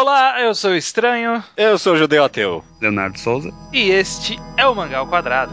Olá, eu sou o Estranho. Eu sou o Judeu Ateu. Leonardo Souza. E este é o Mangal Quadrado.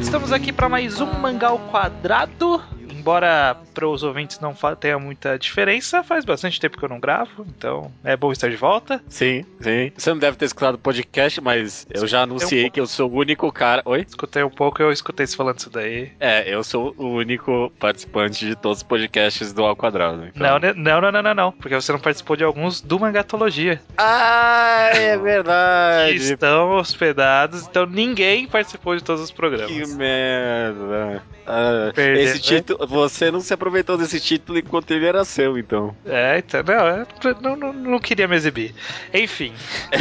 Estamos aqui para mais um Mangal Quadrado. Embora para os ouvintes não tenha muita diferença, faz bastante tempo que eu não gravo, então é bom estar de volta. Sim, sim. Você não deve ter escutado o podcast, mas eu já anunciei um que eu sou o único cara. Oi? Escutei um pouco, eu escutei você falando isso daí. É, eu sou o único participante de todos os podcasts do Ao Quadrado. Então... Não, né, não, não, não, não, não, porque você não participou de alguns do Mangatologia. Ah, é verdade. Que estão hospedados, então ninguém participou de todos os programas. Que merda. Ah, Perdeu, esse né? título, você não se aproveitou desse título enquanto ele era seu, então. É, então, não, é, não, não, não queria me exibir. Enfim.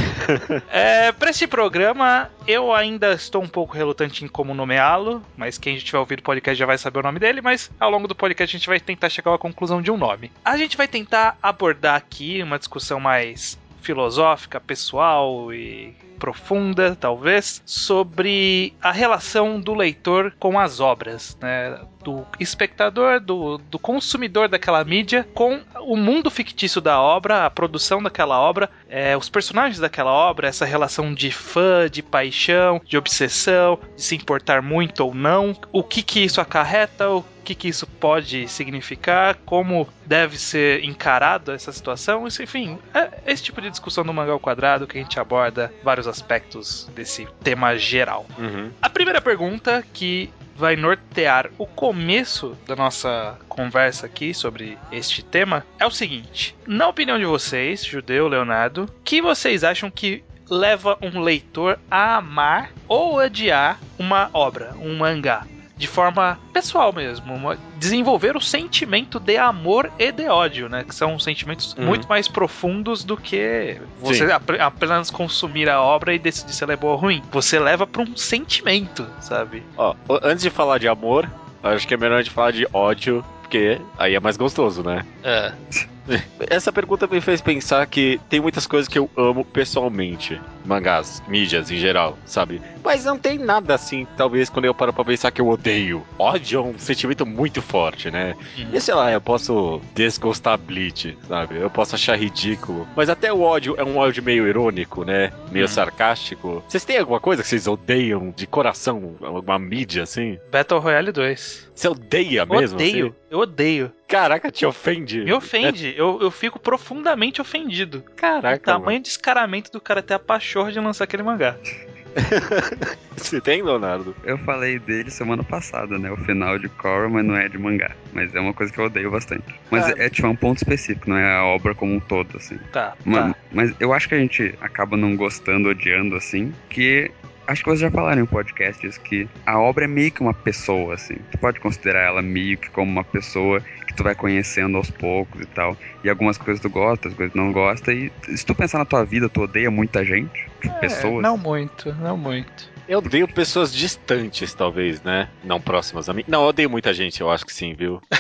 é, para esse programa, eu ainda estou um pouco relutante em como nomeá-lo, mas quem tiver ouvido o podcast já vai saber o nome dele, mas ao longo do podcast a gente vai tentar chegar à conclusão de um nome. A gente vai tentar abordar aqui uma discussão mais filosófica, pessoal e profunda, talvez, sobre a relação do leitor com as obras, né? Do espectador, do, do consumidor daquela mídia com o mundo fictício da obra, a produção daquela obra, é, os personagens daquela obra, essa relação de fã, de paixão, de obsessão, de se importar muito ou não, o que que isso acarreta, o que, que isso pode significar, como deve ser encarado essa situação, isso, enfim, é esse tipo de discussão no Mangá ao Quadrado que a gente aborda vários aspectos desse tema geral. Uhum. A primeira pergunta que vai nortear o começo da nossa conversa aqui sobre este tema é o seguinte: na opinião de vocês, Judeu, Leonardo, que vocês acham que leva um leitor a amar ou odiar uma obra, um mangá? De forma pessoal mesmo, uma- desenvolver o sentimento de amor e de ódio, né? Que são sentimentos Uhum. muito mais profundos do que você ap- apenas consumir a obra e decidir se ela é boa ou ruim. Você leva para um sentimento, sabe? Ó, antes de falar de amor, acho que é melhor a gente falar de ódio, porque aí é mais gostoso, né? É. Essa pergunta me fez pensar que tem muitas coisas que eu amo pessoalmente. Mangás, mídias em geral, sabe? Mas não tem nada assim, talvez, quando eu paro pra pensar que eu odeio. Ódio é um sentimento muito forte, né? Uhum. E sei lá, eu posso desgostar Bleach, sabe? Eu posso achar ridículo. Mas até o ódio é um ódio meio irônico, né? Meio Hum. sarcástico. Vocês têm alguma coisa que vocês odeiam de coração? Alguma mídia assim? Battle Royale 2. Você odeia mesmo? odeio, assim? eu odeio. Caraca, te ofende. Me ofende. Eu, eu fico profundamente ofendido. É, caraca. o tamanho de descaramento do cara ter a pachorra de lançar aquele mangá. mano. Você tem, Leonardo? Eu falei dele semana passada, né? O final de Korra, mas não é de mangá. Mas é uma coisa que eu odeio bastante. Mas Ah. é, tipo, é um ponto específico, não é a obra como um todo, assim. Tá, Ma- tá. Mas eu acho que a gente acaba não gostando, odiando, assim, que. Acho que vocês já falaram em podcasts que a obra é meio que uma pessoa, assim. Tu pode considerar ela meio que como uma pessoa que tu vai conhecendo aos poucos e tal. E algumas coisas tu gosta, outras coisas tu não gosta. E se tu pensar na tua vida, tu odeia muita gente, tipo, pessoas. É, não muito, não muito. Eu odeio pessoas distantes, talvez, né? Não próximas a mim. Não, eu odeio muita gente, eu acho que sim, viu?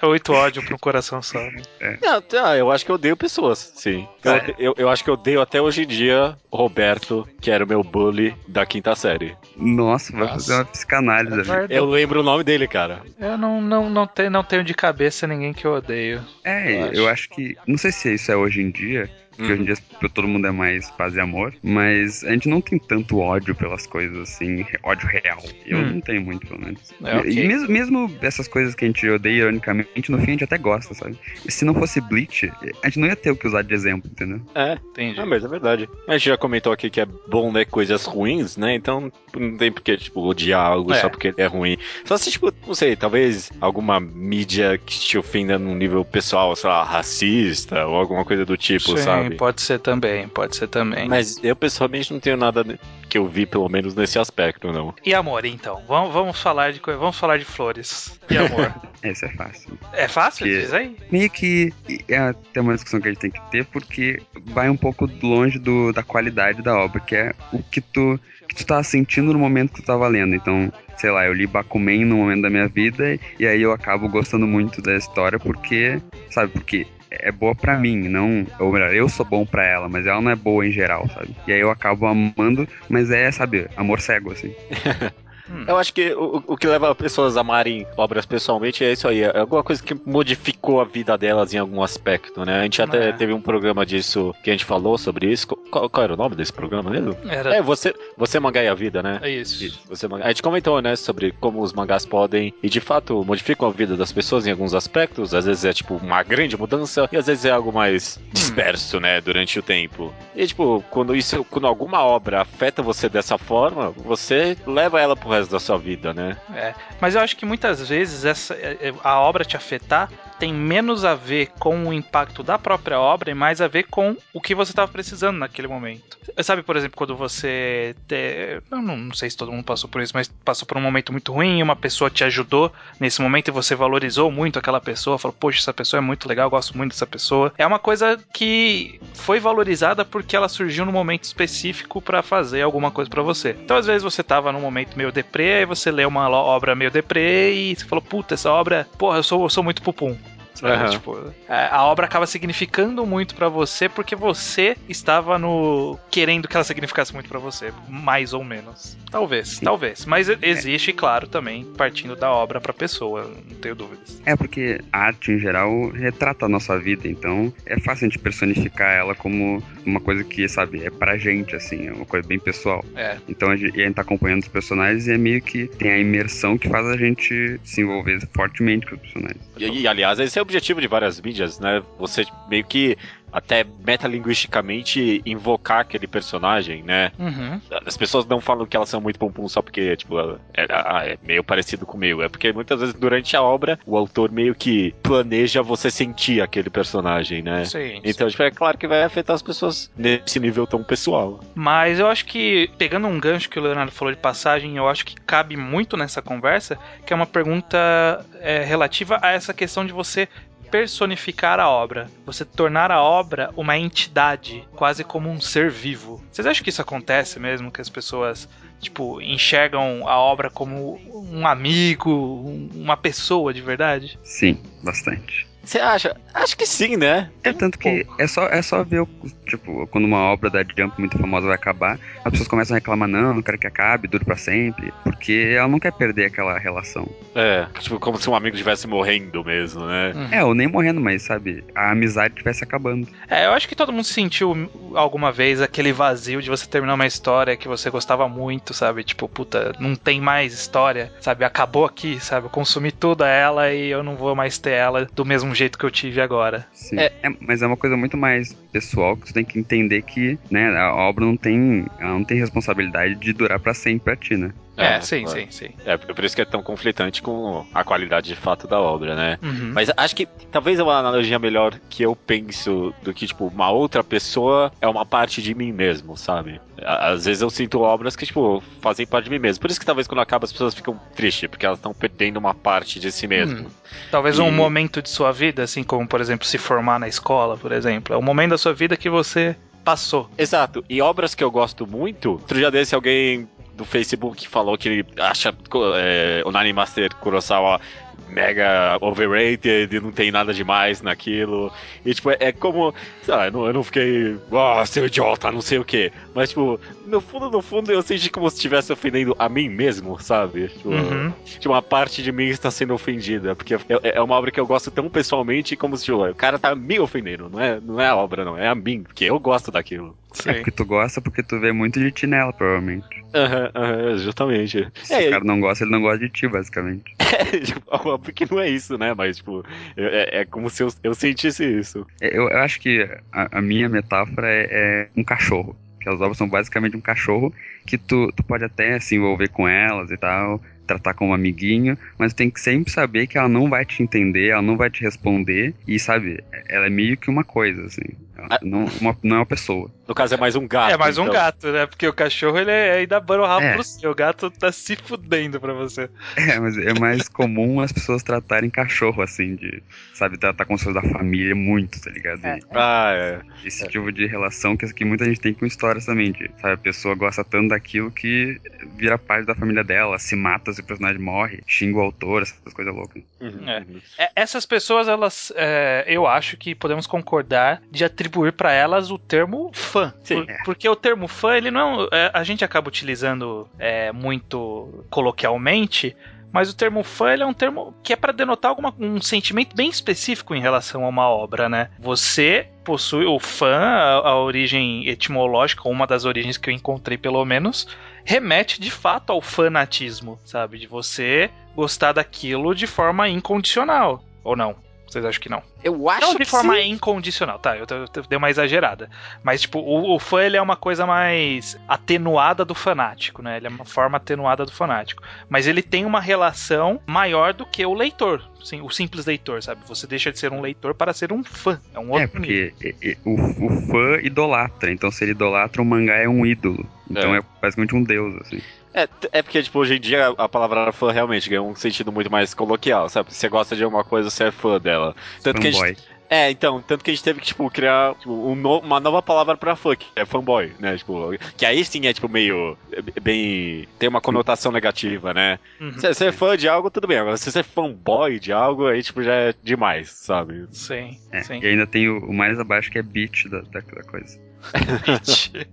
É oito ódio pra um coração só. né? Não, tá, eu acho que eu odeio pessoas, sim. Eu, É. eu, eu acho que eu odeio até hoje em dia o Roberto, que era o meu bully da quinta série. Nossa, vai Nossa. fazer uma psicanálise ali. Eu lembro o nome dele, cara. Eu não, não, não, tenho, não tenho de cabeça ninguém que eu odeio. É, Eu eu acho. acho. que. Não sei se isso é hoje em dia. Porque hoje em dia todo mundo é mais paz e amor. Mas a gente não tem tanto ódio pelas coisas assim, ódio real. Eu Hum. não tenho muito, pelo menos. É, ok. E mesmo, mesmo essas coisas que a gente odeia ironicamente, no fim a gente até gosta, sabe? E se não fosse Bleach, a gente não ia ter o que usar de exemplo, entendeu? É, Entendi. Ah, mas é verdade. A gente já comentou aqui que é bom ler coisas ruins, né? Então não tem porque, tipo, odiar algo É. só porque é ruim. Só se, tipo, não sei, talvez alguma mídia que te ofenda num nível pessoal, sei lá, racista ou alguma coisa do tipo, Sim, sabe? Pode ser também, pode ser também. Mas eu pessoalmente não tenho nada que eu vi, pelo menos nesse aspecto, não. E amor, então? Vamos, vamos falar de coisa, vamos falar de flores. E amor? Esse é fácil. é fácil? Que- Diz aí. Meio que é até uma discussão que a gente tem que ter, porque vai um pouco longe do, da qualidade da obra, que é o que tu, que tu tá sentindo no momento que tu tava lendo. Então, sei lá, eu li Bakuman no momento da minha vida, e aí eu acabo gostando muito da história, porque, sabe, porque é boa pra mim, não. Ou melhor, eu sou bom pra ela, mas ela não é boa em geral, sabe? E aí eu acabo amando, mas é, sabe, amor cego, assim. Hum. Eu acho que o, o que leva pessoas a amarem obras pessoalmente é isso aí. É alguma coisa que modificou a vida delas em algum aspecto, né? A gente até É. teve um programa disso que a gente falou sobre isso. Qual, qual era o nome desse programa mesmo? Era É, você, você mangá e a vida, né? é isso. Isso, você. A gente comentou, né, sobre como os mangás podem e de fato modificam a vida das pessoas em alguns aspectos. Às vezes é tipo uma grande mudança e às vezes é algo mais disperso, né, durante o tempo. E tipo, quando isso, quando alguma obra afeta você dessa forma, você leva ela pro resto da sua vida, né? É, mas eu acho que muitas vezes essa, é, é, a obra te afetar tem menos a ver com o impacto da própria obra e mais a ver com o que você estava precisando naquele momento. Sabe, por exemplo, quando você. te- eu não, sei se todo mundo passou por isso, mas passou por um momento muito ruim, uma pessoa te ajudou nesse momento e você valorizou muito aquela pessoa, falou, poxa, essa pessoa é muito legal, gosto muito dessa pessoa. É uma coisa que foi valorizada porque ela surgiu num momento específico para fazer alguma coisa para você. Então, às vezes, você tava num momento meio deprê, aí você lê uma obra meio deprê e você falou, puta, essa obra, porra, eu sou, eu sou muito pupum. Sabe? Aham. Tipo, a a obra acaba significando muito pra você porque você estava no querendo que ela significasse muito pra você, mais ou menos. Talvez, talvez. Mas e- existe, claro, também partindo da obra pra pessoa, não tenho dúvidas. É porque a arte em geral retrata a nossa vida, então é fácil a gente personificar ela como uma coisa que, sabe, é pra gente, assim, é uma coisa bem pessoal. É. Então a gente, e a gente tá acompanhando os personagens e é meio que tem a imersão que faz a gente se envolver fortemente com os personagens. E, e, aliás, esse é o objetivo de várias mídias, né? Você meio que até metalinguisticamente invocar aquele personagem, né? Uhum. As pessoas não falam que elas são muito pum-pum só porque, tipo, é, ah, é meio parecido com o meu. É porque muitas vezes durante a obra o autor meio que planeja você sentir aquele personagem, né? Sim. Então, tipo, é claro que vai afetar as pessoas nesse nível tão pessoal. Mas eu acho que, pegando um gancho que o Leonardo falou de passagem, eu acho que cabe muito nessa conversa, que é uma pergunta é, relativa a essa questão de você personificar a obra, você tornar a obra uma entidade, quase como um ser vivo. Vocês acham que isso acontece mesmo, que as pessoas tipo enxergam a obra como um amigo, um- uma pessoa de verdade? Sim, bastante. Você acha? Acho que sim, né? É tanto que é só, é só ver, o, tipo, quando uma obra da Jump muito famosa vai acabar, as pessoas começam a reclamar, não, não quero que acabe, dure pra sempre, porque ela não quer perder aquela relação. É, tipo, como se um amigo estivesse morrendo mesmo, né? É, ou nem morrendo, mas, sabe, a amizade estivesse acabando. É, eu acho que todo mundo sentiu alguma vez aquele vazio de você terminar uma história que você gostava muito, sabe? Tipo, puta, não tem mais história, sabe? Acabou aqui, sabe? Eu consumi toda ela e eu não vou mais ter ela do mesmo jeito que eu tive agora. Sim. É. É, mas é uma coisa muito mais pessoal que tu tem que entender que, né, a obra não tem, ela não tem responsabilidade de durar pra sempre pra ti, né? É, sim, claro. sim, sim. É por isso que é tão conflitante com a qualidade de fato da obra, né? Uhum. Mas acho que talvez é uma analogia melhor que eu penso do que, tipo, uma outra pessoa é uma parte de mim mesmo, sabe? Às vezes eu sinto obras que, tipo, fazem parte de mim mesmo. Por isso que talvez quando acaba as pessoas ficam tristes, porque elas estão perdendo uma parte de si mesmo. Hum. Talvez E- um momento de sua vida, assim como, por exemplo, se formar na escola, por exemplo. É um momento da sua vida que você passou. Exato. E obras que eu gosto muito, outro dia desse alguém do Facebook falou que ele acha é, o Nine Master Kurosawa mega overrated não tem nada demais naquilo. E, tipo, é, é como. Sei lá, eu não, eu não fiquei. Ah, seu idiota, não sei o quê. Mas, tipo, no fundo, no fundo, eu senti como se estivesse ofendendo a mim mesmo, sabe? Tipo, Uhum. tipo, uma parte de mim está sendo ofendida. Porque é, é uma obra que eu gosto tão pessoalmente como se, tipo, o cara tá me ofendendo. Não é, não é a obra, não. É a mim. Porque eu gosto daquilo. Sim. É porque tu gosta porque tu vê muito de ti nela, provavelmente. Aham, aham, justamente. Se É, o cara não gosta, ele não gosta de ti, basicamente. é, tipo, óbvio que não é isso, né? Mas, tipo, é, é como se eu, eu sentisse isso. É, Eu, eu acho que a, a minha metáfora é, é um cachorro. As obras são basicamente um cachorro que tu, tu pode até se envolver com elas e tal, tratar como amiguinho, mas tem que sempre saber que ela não vai te entender, ela não vai te responder, e sabe, ela é meio que uma coisa, assim. Ah. Não, uma, não é uma pessoa. No caso, é mais um gato. É mais um então. gato, né? Porque o cachorro ele é, ainda bana o rabo É. pro seu. O gato tá se fudendo pra você. É, mas é mais comum as pessoas tratarem cachorro assim, de, sabe, tratar se fosse da família muito, tá ligado? É. E Ah, é. esse tipo de relação que, que muita gente tem com histórias também, de, sabe, a pessoa gosta tanto daquilo que vira parte da família dela, se mata se o personagem morre, xinga o autor, essas coisas loucas. Uhum, É. É, essas pessoas, elas, é, eu acho que podemos concordar de atribuir pra elas o termo fã. Sim. Por- porque o termo fã, ele não. é, a gente acaba utilizando é, muito coloquialmente. Mas o termo fã ele é um termo que é pra denotar alguma, um sentimento bem específico em relação a uma obra, né? Você possui o fã, a, a origem etimológica, ou uma das origens que eu encontrei pelo menos, remete de fato ao fanatismo, sabe? De você gostar daquilo de forma incondicional. Ou não? Vocês acham que não? Eu acho não de que forma sim. incondicional, tá? Eu, eu, eu dei uma exagerada. Mas, tipo, o, o fã ele é uma coisa mais atenuada do fanático, né? Ele é uma forma atenuada do fanático. Mas ele tem uma relação maior do que o leitor. Sim, o simples leitor, sabe? Você deixa de ser um leitor para ser um fã. É um outro É, nível. porque e- e- o, o fã idolatra, então se ele idolatra, o mangá é um ídolo. Então é, basicamente um deus, assim. É, é porque, tipo, hoje em dia a palavra fã realmente ganhou um sentido muito mais coloquial, sabe? Se você gosta de alguma coisa, você é fã dela. Tanto que a gente, Fanboy. é, então, tanto que a gente teve que, tipo, criar tipo, um no- uma nova palavra pra fã, que é fanboy, né? Tipo, que aí sim é, tipo, meio. é bem. tem uma conotação negativa, né? Uhum. Se você é fã de algo, tudo bem. Agora, se você é fanboy de algo, aí, tipo, já é demais, sabe? Sim, É, sim. E ainda tem o, o mais abaixo que é beat da, da, da coisa.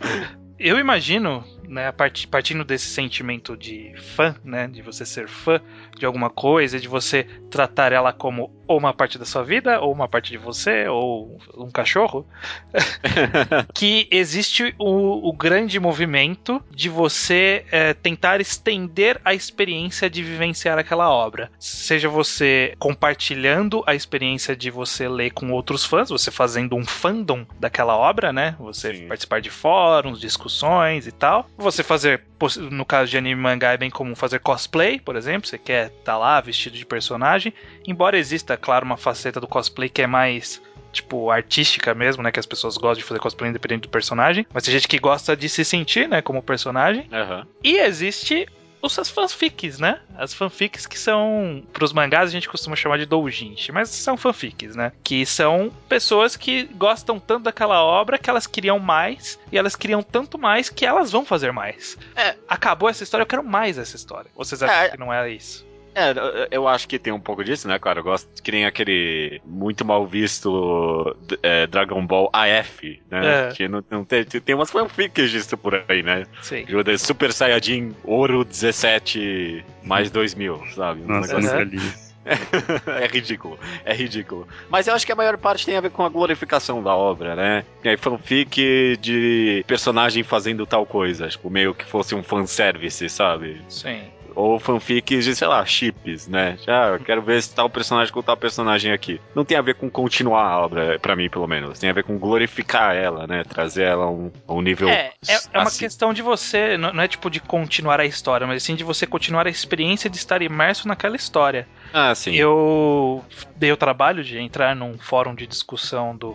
Eu imagino, né, partindo desse sentimento de fã, né, de você ser fã de alguma coisa, de você tratar ela como ou uma parte da sua vida, ou uma parte de você, ou um cachorro, que existe o, o grande movimento de você é, tentar estender a experiência de vivenciar aquela obra. Seja você compartilhando a experiência de você ler com outros fãs, você fazendo um fandom daquela obra, né? Você Sim. participar de fóruns, discussões e tal. Você fazer, no caso de anime e mangá, é bem comum fazer cosplay, por exemplo. Você quer estar lá vestido de personagem. Embora exista, claro, uma faceta do cosplay que é mais tipo, artística mesmo, né? Que as pessoas gostam de fazer cosplay independente do personagem. Mas tem gente que gosta de se sentir, né? Como personagem. Aham. E existe os as fanfics, né? As fanfics que são, pros mangás a gente costuma chamar de doujinshi, mas são fanfics, né? Que são pessoas que gostam tanto daquela obra que elas queriam mais e elas queriam tanto mais que elas vão fazer mais. É. Acabou essa história, eu quero mais essa história. Ou vocês acham É. que não é isso? É, eu- acho que tem um pouco disso, né, cara? Eu gosto que nem aquele muito mal visto é, Dragon Ball AF, né? É. Que não, não tem, tem umas fanfics disso por aí, né? Sim. Ajuda Super Saiyajin Ouro 17 mais 2000, sabe? Um Nossa, negócio- isso. é ridículo, é ridículo. Mas eu acho que a maior parte tem a ver com a glorificação da obra, né? E aí, fanfic de personagem fazendo tal coisa, tipo, meio que fosse um fanservice, sabe? Sim. Ou fanfics de, sei lá, chips, né? Já eu quero ver se tal personagem com tal personagem aqui. Não tem a ver com continuar a obra, pra mim, pelo menos. Tem a ver com glorificar ela, né? Trazer ela a um, a um nível. É, é, é uma assim. questão de você, não não é tipo de continuar a história, mas sim de você continuar a experiência de estar imerso naquela história. Ah, sim. Eu dei o trabalho de entrar num fórum de discussão do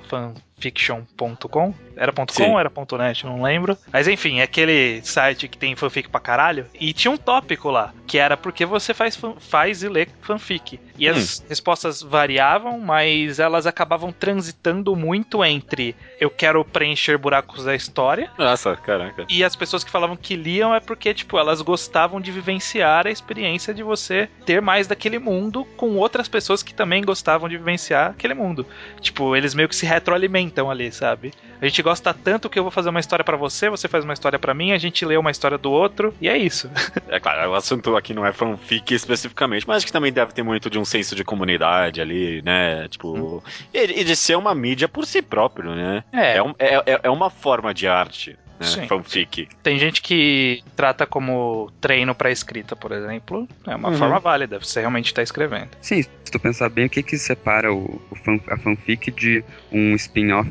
fanfiction.com. Era .com Sim. ou era .net, não lembro. Mas enfim, é aquele site que tem fanfic pra caralho. E tinha um tópico lá, que era porque você faz, faz e lê fanfic. E as respostas variavam, mas elas acabavam transitando muito entre eu quero preencher buracos da história Nossa, caraca. e as pessoas que falavam que liam é porque, tipo, elas gostavam de vivenciar a experiência de você ter mais daquele mundo com outras pessoas que também gostavam de vivenciar aquele mundo. Tipo, eles meio que se retroalimentam ali, sabe? A gente gosta tanto que eu vou fazer uma história pra você, você faz uma história pra mim, a gente lê uma história do outro, e é isso. É claro, o assunto aqui não é fanfic especificamente, mas acho que também deve ter muito de um senso de comunidade ali, né? Tipo. E, e de ser uma mídia por si próprio, né? É, É, um- é, é- é uma forma de arte, né? Sim. Fanfic. tem gente que trata como treino pra escrita, por exemplo. É uma Uhum. forma válida, você realmente tá escrevendo. Sim, se tu pensar bem, o que que separa o, o fan- a fanfic de um spin-off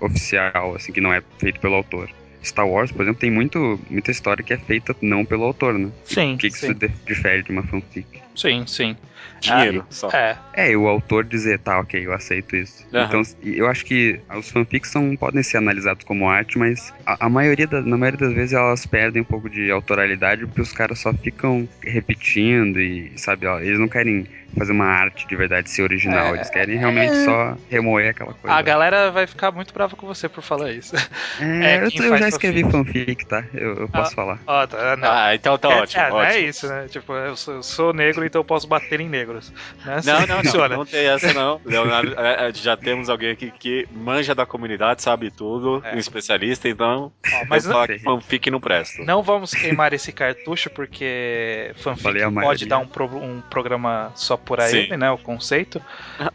oficial, assim, que não é feito pelo autor? Star Wars, por exemplo, tem muito, muita história que é feita não pelo autor, né? Sim. O que, que sim. isso difere de uma fanfic? Sim, sim. Dinheiro, só. É. É, o autor dizer, tá, ok, eu aceito isso. Aham. Então, eu acho que os fanfics são, podem ser analisados como arte, mas a, a maioria da, na maioria das vezes elas perdem um pouco de autoralidade porque os caras só ficam repetindo e, sabe, ó, eles não querem fazer uma arte de verdade ser original, É, eles querem realmente é. só remoer aquela coisa. A galera vai ficar muito brava com você por falar isso. É, é, eu, quem eu faz já escrevi fanfic, tá? Eu, eu posso falar. Ó, tá, não. Ah, então tá É, ótimo. é, não é ótimo. isso, né? Tipo, eu sou, eu sou negro, então eu posso bater em negros. Né? Não, não, não, funciona. não tem essa não. Leonardo, é, é, já temos alguém aqui que manja da comunidade, sabe tudo, É. um especialista, então Ó, mas não, que fanfic não presta. não vamos queimar esse cartucho, porque fanfic pode dar um, pro- um programa só por aí, Sim. né? O conceito.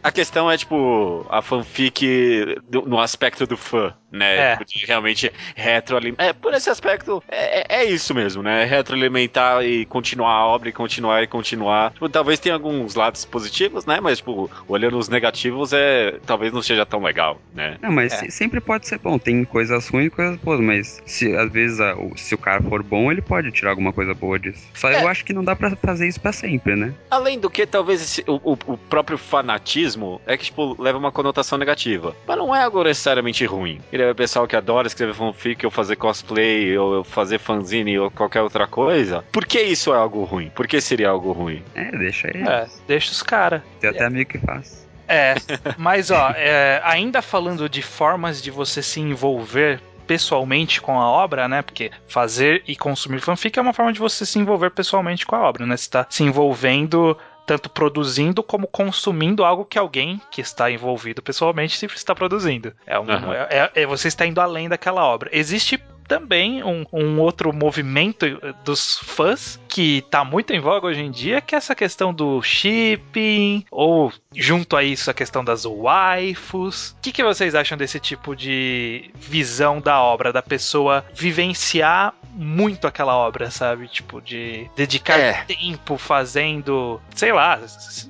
A questão é, tipo, a fanfic no aspecto do fã, né? É. Tipo, de realmente retroalimentar. É, por esse aspecto, é, é- é isso mesmo, né? Retroalimentar e continuar a obra e continuar e continuar. Tipo, talvez tenha alguns lados positivos, né? Mas, tipo, olhando os negativos, é talvez não seja tão legal, né? Não, mas É. se- sempre pode ser bom. Tem coisas ruins e coisas boas, mas se às vezes a- o- se o cara for bom, ele pode tirar alguma coisa boa disso. Só É. eu acho que não dá pra fazer isso pra sempre, né? Além do que, talvez esse- o, o- o próprio fanatismo é que, tipo, leva uma conotação negativa. Mas não é algo necessariamente ruim. Ele é o pessoal que adora escrever fanfic, ou fazer cosplay, ou fazer fanzine, ou qualquer outra coisa. Por que isso é algo ruim? Por que seria algo ruim? É, deixa aí. É, deixa os caras. Tem até amigo que faz. É, mas ó, é, ainda falando de formas de você se envolver pessoalmente com a obra, né? Porque fazer e consumir fanfic é uma forma de você se envolver pessoalmente com a obra, né? Você está se envolvendo tanto produzindo como consumindo algo que alguém que está envolvido pessoalmente está produzindo. É, um, Aham. é, é- você está indo além daquela obra. Existe também um, um outro movimento dos fãs que tá muito em voga hoje em dia, que é essa questão do shipping, ou junto a isso a questão das waifus. O que, que vocês acham desse tipo de visão da obra, da pessoa vivenciar muito aquela obra, sabe? Tipo, de dedicar É. tempo fazendo, sei lá,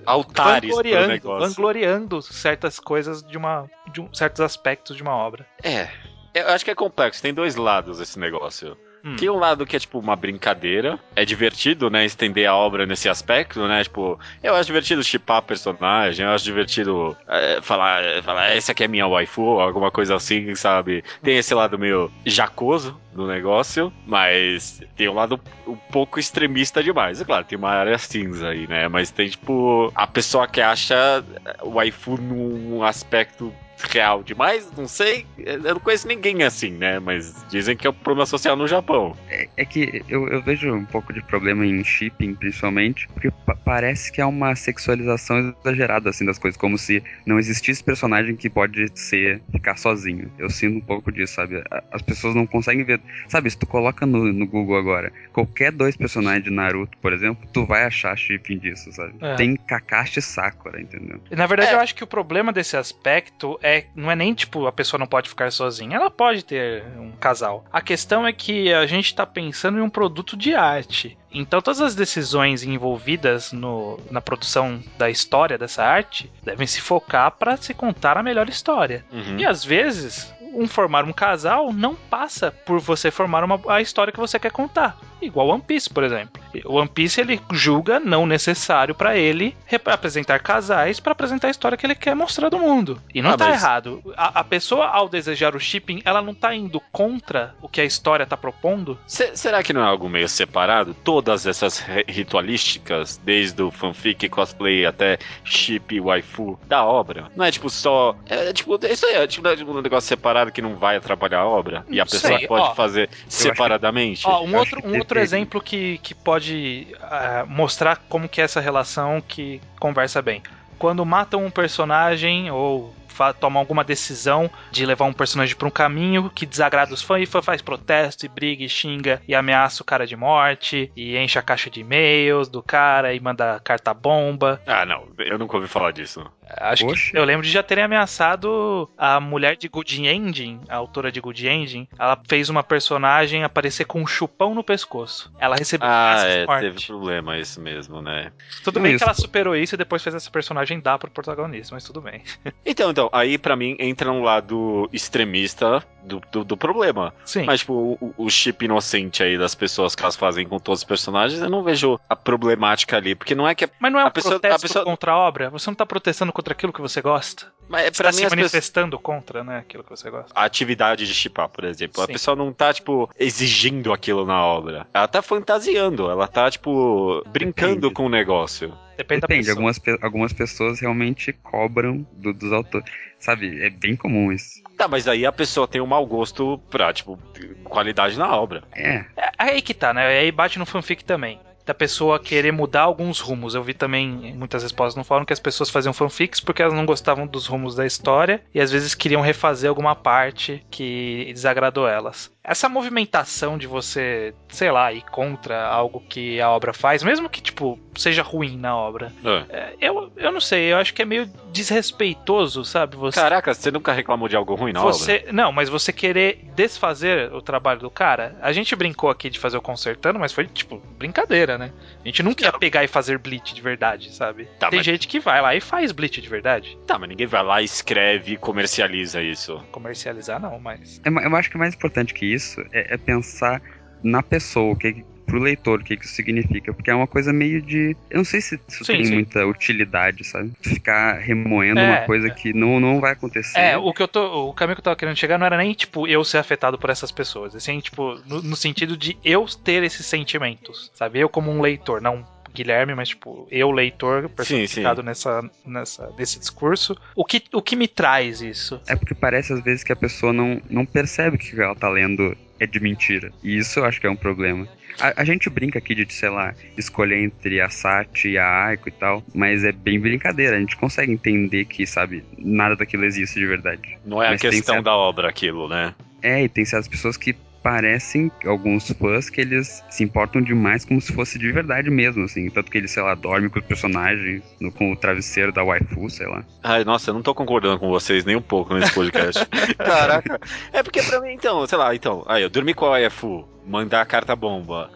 Altares vangloriando, vangloriando certas coisas de uma de um- certos aspectos de uma obra. É. Eu acho que é complexo, tem dois lados esse negócio. Hum. Tem um lado que é tipo uma brincadeira. É divertido, né? Estender a obra nesse aspecto, né? Tipo, eu acho divertido chipar personagem, eu acho divertido é, falar, é, falar, essa aqui é minha waifu, alguma coisa assim, sabe? Tem esse lado meio jacoso do negócio, mas tem um lado um pouco extremista demais. É claro, tem uma área cinza aí, né? Mas tem, tipo, a pessoa que acha o waifu num aspecto real demais, não sei. Eu não conheço ninguém assim, né? Mas dizem que é um problema social no Japão. É, é que eu, eu vejo um pouco de problema em shipping, principalmente, porque pa- parece que há uma sexualização exagerada assim das coisas, como se não existisse personagem que pode ser ficar sozinho. Eu sinto um pouco disso, sabe? As pessoas não conseguem ver. Sabe, se tu coloca no, no Google agora, qualquer dois personagens de Naruto, por exemplo, tu vai achar shipping disso, sabe? É. Tem Kakashi e Sakura, entendeu? Na verdade, É. eu acho que o problema desse aspecto é não é nem tipo a pessoa não pode ficar sozinha, ela pode ter um casal. A questão é que a gente tá pensando em um produto de arte. Então todas as decisões envolvidas no, na produção da história dessa arte devem se focar para se contar a melhor história. Uhum. E às vezes, um formar um casal não passa por você formar uma, a história que você quer contar. Igual One Piece, por exemplo. O One Piece ele julga não necessário pra ele apresentar casais pra apresentar a história que ele quer mostrar do mundo. E não Ah, tá mas- errado. A, a pessoa, ao desejar o shipping, ela não tá indo contra o que a história tá propondo. Se- será que não é algo meio separado? Todas essas ritualísticas, desde o fanfic, cosplay até chip e waifu da obra, não é tipo só. É, é tipo, isso aí é tipo, é tipo um negócio separado que não vai atrapalhar a obra e a Não pessoa sei, pode ó. fazer separadamente. Ó, um Eu outro, um outro exemplo que, que pode ah, mostrar como que é essa relação que conversa bem. Quando matam um personagem ou tomam alguma decisão de levar um personagem para um caminho que desagrada os fãs e fã faz protesto e briga e xinga e ameaça o cara de morte e enche a caixa de e-mails do cara e manda carta bomba. Ah, não, eu nunca ouvi falar disso. Acho Oxe. que eu lembro de já terem ameaçado a mulher de Good Ending, a autora de Good Ending. Ela fez uma personagem aparecer com um chupão no pescoço. Ela recebeu Ah, é, morte. teve problema isso mesmo, né? Tudo bem isso- que ela superou isso e depois fez essa personagem dar pro protagonista, mas tudo bem. Então, então, então, aí pra mim entra um lado extremista do, do, do problema. Sim. Mas, tipo, o, o chip inocente aí das pessoas que elas fazem com todos os personagens, eu não vejo a problemática ali. Porque não é que. Mas não é um a pessoa- a protesto pessoa- contra a obra? Você não tá protestando contra aquilo que você gosta? Mas Você pra tá mim se as pessoas. manifestando contra, né? Aquilo que você gosta. A atividade de chipar, por exemplo. A Sim. pessoa não tá, tipo, exigindo aquilo na obra. Ela tá fantasiando, ela tá, tipo, brincando Depende. com o negócio. Depende, da Depende, pessoa. algumas, pe- algumas pessoas realmente cobram do- dos autores. Sabe, é bem comum isso. Tá, mas aí a pessoa tem um mau gosto pra, tipo, qualidade na obra. É, É aí que tá, né? Aí bate no fanfic também. Da pessoa querer mudar alguns rumos. Eu vi também muitas respostas no fórum que as pessoas faziam fanfics porque elas não gostavam dos rumos da história e às vezes queriam refazer alguma parte que desagradou elas. Essa movimentação de você, sei lá, ir contra algo que a obra faz, mesmo que, tipo, seja ruim na obra, É. é, eu, eu não sei, eu acho que é meio desrespeitoso, sabe? Você Caraca, você nunca reclamou de algo ruim na obra? você, não, mas você querer desfazer o trabalho do cara, a gente brincou aqui de fazer o consertando, mas foi tipo brincadeira, né? A gente nunca ia pegar e fazer bleach de verdade, sabe? Tá, Tem mas- gente que vai lá e faz bleach de verdade. Tá, mas ninguém vai lá, escreve e comercializa isso. Comercializar não, mas É ma- Eu acho que mais importante que isso é, é pensar na pessoa, o que pro leitor, o que que isso significa. Porque é uma coisa meio de. Eu não sei se isso Sim, tem sim. muita utilidade, sabe? Ficar remoendo É, uma coisa que não, não vai acontecer. É, o que eu tô. O caminho que eu tava querendo chegar não era nem, tipo, eu ser afetado por essas pessoas. Assim, tipo, no, no sentido de eu ter esses sentimentos. Sabe? Eu como um leitor, não Guilherme, mas tipo, eu, leitor, personificado Nessa, nessa, nesse discurso. O que, o que me traz isso? É porque parece às vezes que a pessoa não, não percebe que o que ela tá lendo é de mentira. E isso eu acho que é um problema. A, a gente brinca aqui de, sei lá, escolher entre a Sati e a Aiko e tal, mas é bem brincadeira. A gente consegue entender que, sabe, nada daquilo existe de verdade. Não é Mas a questão certo- da obra aquilo, né? É, e tem certas pessoas que parecem, alguns fãs, que eles se importam demais como se fosse de verdade mesmo, assim. Tanto que eles, sei lá, dormem com os personagens, no- com o travesseiro da waifu, sei lá. Ai, nossa, eu não tô concordando com vocês nem um pouco nesse podcast. Caraca. É porque pra mim, então, sei lá, então, aí eu dormi com a EFU, mandar a carta bomba.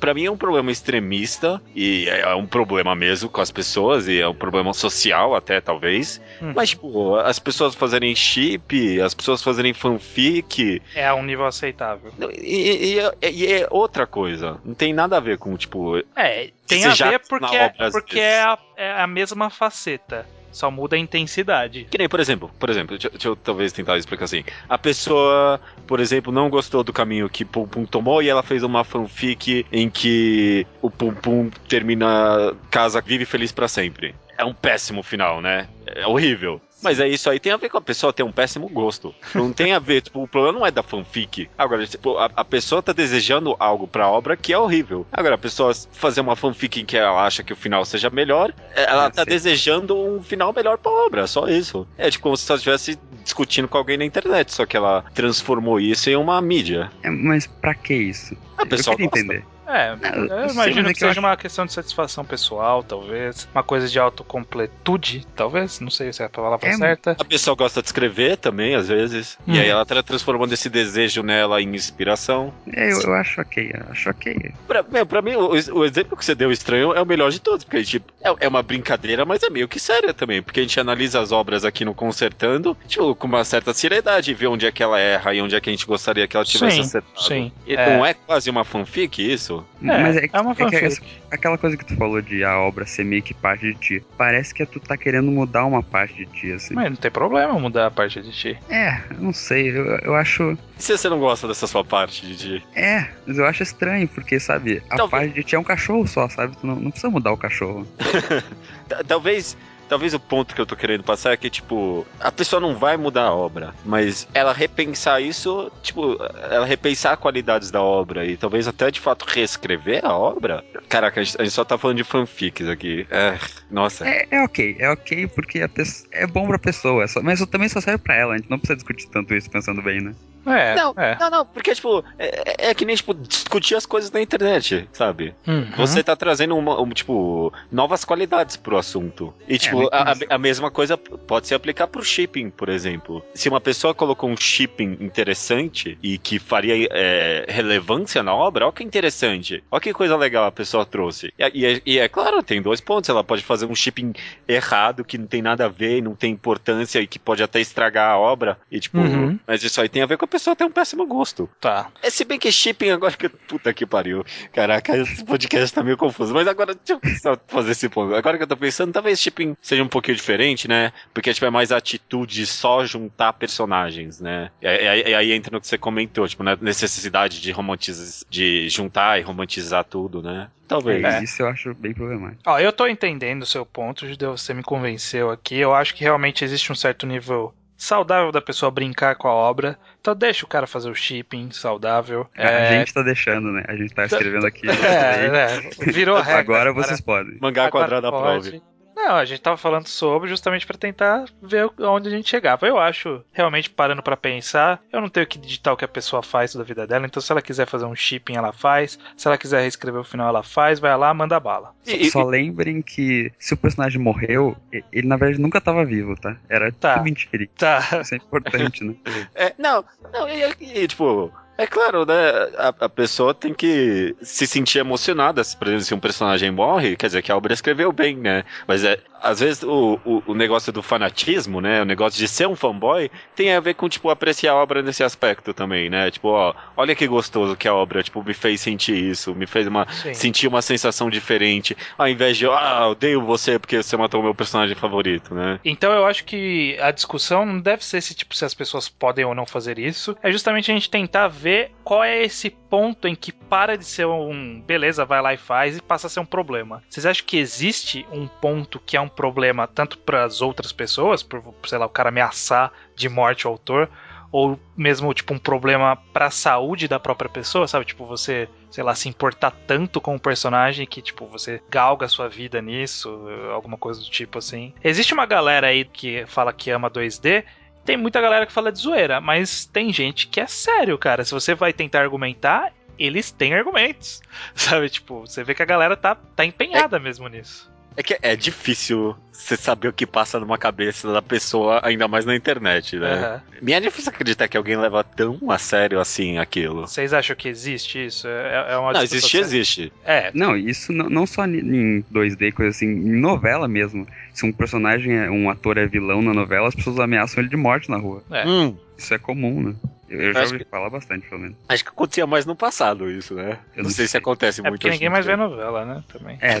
Pra mim é um problema extremista e é um problema mesmo com as pessoas e é um problema social até, talvez. Hum. Mas, tipo, as pessoas fazerem chip, as pessoas fazerem fanfic, É um nível aceitável. e, e- e é, e é outra coisa. Não tem nada a ver com, tipo, É, tem a ver tá porque, é, às porque vezes. é, a, é a mesma faceta. Só muda a intensidade. Que nem, por exemplo, por exemplo, deixa, deixa eu talvez tentar explicar assim. A pessoa, por exemplo, não gostou do caminho que Pum Pum tomou e ela fez uma fanfic em que o Pum Pum termina casa, vive feliz pra sempre. É um péssimo final, né? É horrível. Mas é isso aí tem a ver com a pessoa ter um péssimo gosto. Não tem a ver, tipo, o problema não é da fanfic. Agora, tipo, a, a pessoa tá desejando algo pra obra que é horrível. Agora, a pessoa fazer uma fanfic em que ela acha que o final seja melhor, ela Ah, tá sim. desejando um final melhor pra obra, só isso. É tipo como se ela estivesse discutindo com alguém na internet, só que ela transformou isso em uma mídia. É, mas pra que isso? A pessoa eu queria gosta. entender. É, eu eu imagino é que que eu seja uma questão de satisfação pessoal, talvez. Uma coisa de autocompletude, talvez. Não sei se é a palavra É, certa. A pessoa gosta de escrever também, às vezes. Hum. E aí ela tá transformando esse desejo nela em inspiração. É, eu, eu acho ok, eu acho ok. Pra, meu, pra mim, o, o exemplo que você deu estranho é o melhor de todos, porque tipo, é, é uma brincadeira, mas é meio que séria também, porque a gente analisa as obras aqui no Consertando, tipo, com uma certa seriedade, vê onde é que ela erra e onde é que a gente gostaria que ela tivesse Sim, acertado. sim. É. Não é quase uma fanfic isso? Mas é, é uma é que fanfic. essa- aquela coisa que tu falou de a obra ser meio que parte de ti. Parece que tu tá querendo mudar uma parte de ti, assim. Mas não tem problema mudar a parte de ti. É, eu não sei, eu, eu acho. E se você não gosta dessa sua parte, Didi? É, mas eu acho estranho, porque, sabe, a Talvez- parte de ti é um cachorro só, sabe? Tu não, não precisa mudar o cachorro. Ta- Talvez. Talvez o ponto que eu tô querendo passar é que, tipo, a pessoa não vai mudar a obra, mas ela repensar isso, tipo, ela repensar qualidades da obra e talvez até de fato reescrever a obra. Caraca, a gente, a gente só tá falando de fanfics aqui. É, nossa. É, é ok, é ok porque a pessoa, é bom pra pessoa, é só- mas também só serve pra ela, a gente não precisa discutir tanto isso pensando bem, né? É, Não, é. não, não, porque, tipo, é, é que nem, tipo, discutir as coisas na internet, sabe? Uhum. Você tá trazendo, uma, um, tipo, novas qualidades pro assunto. E, tipo, a, isso. a- a mesma coisa pode se aplicar pro shipping, por exemplo. Se uma pessoa colocou um shipping interessante e que faria é, relevância na obra, olha que interessante. Olha que coisa legal a pessoa trouxe. E, e é- e é claro, tem dois pontos. Ela pode fazer um shipping errado, que não tem nada a ver, não tem importância e que pode até estragar a obra. E, tipo, Uhum. mas isso aí tem a ver com a pessoa ter um péssimo gosto. Tá. É, se bem que shipping agora que. Puta que pariu. Caraca, esse podcast tá meio confuso. Mas agora, deixa eu só fazer esse ponto. Agora que eu tô pensando, talvez shipping seja um pouquinho diferente, né? Porque, tipo, é mais a atitude de só juntar personagens, né? E aí, e aí entra no que você comentou, tipo, na necessidade de romantizar, de juntar e romantizar tudo, né? Talvez. É, Isso eu acho bem problemático. Ó, eu tô entendendo o seu ponto, Judeu, você me convenceu aqui. Eu acho que realmente existe um certo nível saudável da pessoa brincar com a obra. Então deixa o cara fazer o shipping saudável. A É, gente tá deixando, né? A gente tá escrevendo aqui. é, é, virou regra. Agora cara. vocês podem. Mangá Agora quadrado pode. aprove. Não, a gente tava falando sobre justamente pra tentar ver onde a gente chegava. Eu acho, realmente parando pra pensar, eu não tenho que digitar o que a pessoa faz da vida dela, então se ela quiser fazer um shipping, ela faz. Se ela quiser reescrever o final, ela faz. Vai lá, manda bala. E- e- Só lembrem que se o personagem morreu, ele na verdade nunca tava vivo, tá? Era Tá. tudo mentira. Tá. Isso é importante, né? É, não, não, e- e, tipo, é claro, né? A, a pessoa tem que se sentir emocionada. Se, por exemplo, se um personagem morre, quer dizer que a obra escreveu bem, né? Mas é, às vezes o, o, o negócio do fanatismo, né? O negócio de ser um fanboy tem a ver com, tipo, apreciar a obra nesse aspecto também, né? Tipo, ó, olha que gostoso que a obra, tipo, me fez sentir isso, me fez uma. Sim. sentir uma sensação diferente, ao invés de, ah, odeio você porque você matou o meu personagem favorito, né? Então eu acho que a discussão não deve ser se, tipo, se as pessoas podem ou não fazer isso. É justamente a gente tentar ver qual é esse ponto em que para de ser um beleza, vai lá e faz e passa a ser um problema. Vocês acham que existe um ponto que é um problema tanto para as outras pessoas, por, sei lá, o cara ameaçar de morte o autor, ou mesmo tipo um problema para a saúde da própria pessoa, sabe? Tipo você, sei lá, se importar tanto com o personagem que tipo você galga a sua vida nisso, alguma coisa do tipo assim. Existe uma galera aí que fala que ama 2D tem muita galera que fala de zoeira, mas tem gente que é sério, cara. Se você vai tentar argumentar, eles têm argumentos. Sabe, tipo, você vê que a galera tá, tá empenhada mesmo nisso. É que é difícil você saber o que passa numa cabeça da pessoa, ainda mais na internet, né? Aham. Me é difícil acreditar que alguém leva tão a sério assim aquilo. Vocês acham que existe isso? É, é uma Não, existe, séria. existe. É, Não, isso não, não só em 2D, coisa assim, em novela mesmo. Se um personagem, é, um ator é vilão na novela, as pessoas ameaçam ele de morte na rua. É. Hum, Isso é comum, né? Eu, eu já Acho ouvi falar bastante, pelo menos. acho que acontecia mais no passado isso, né? Eu não não sei, se sei. acontece é muito porque hoje ninguém mais vê novela, né? Também. É,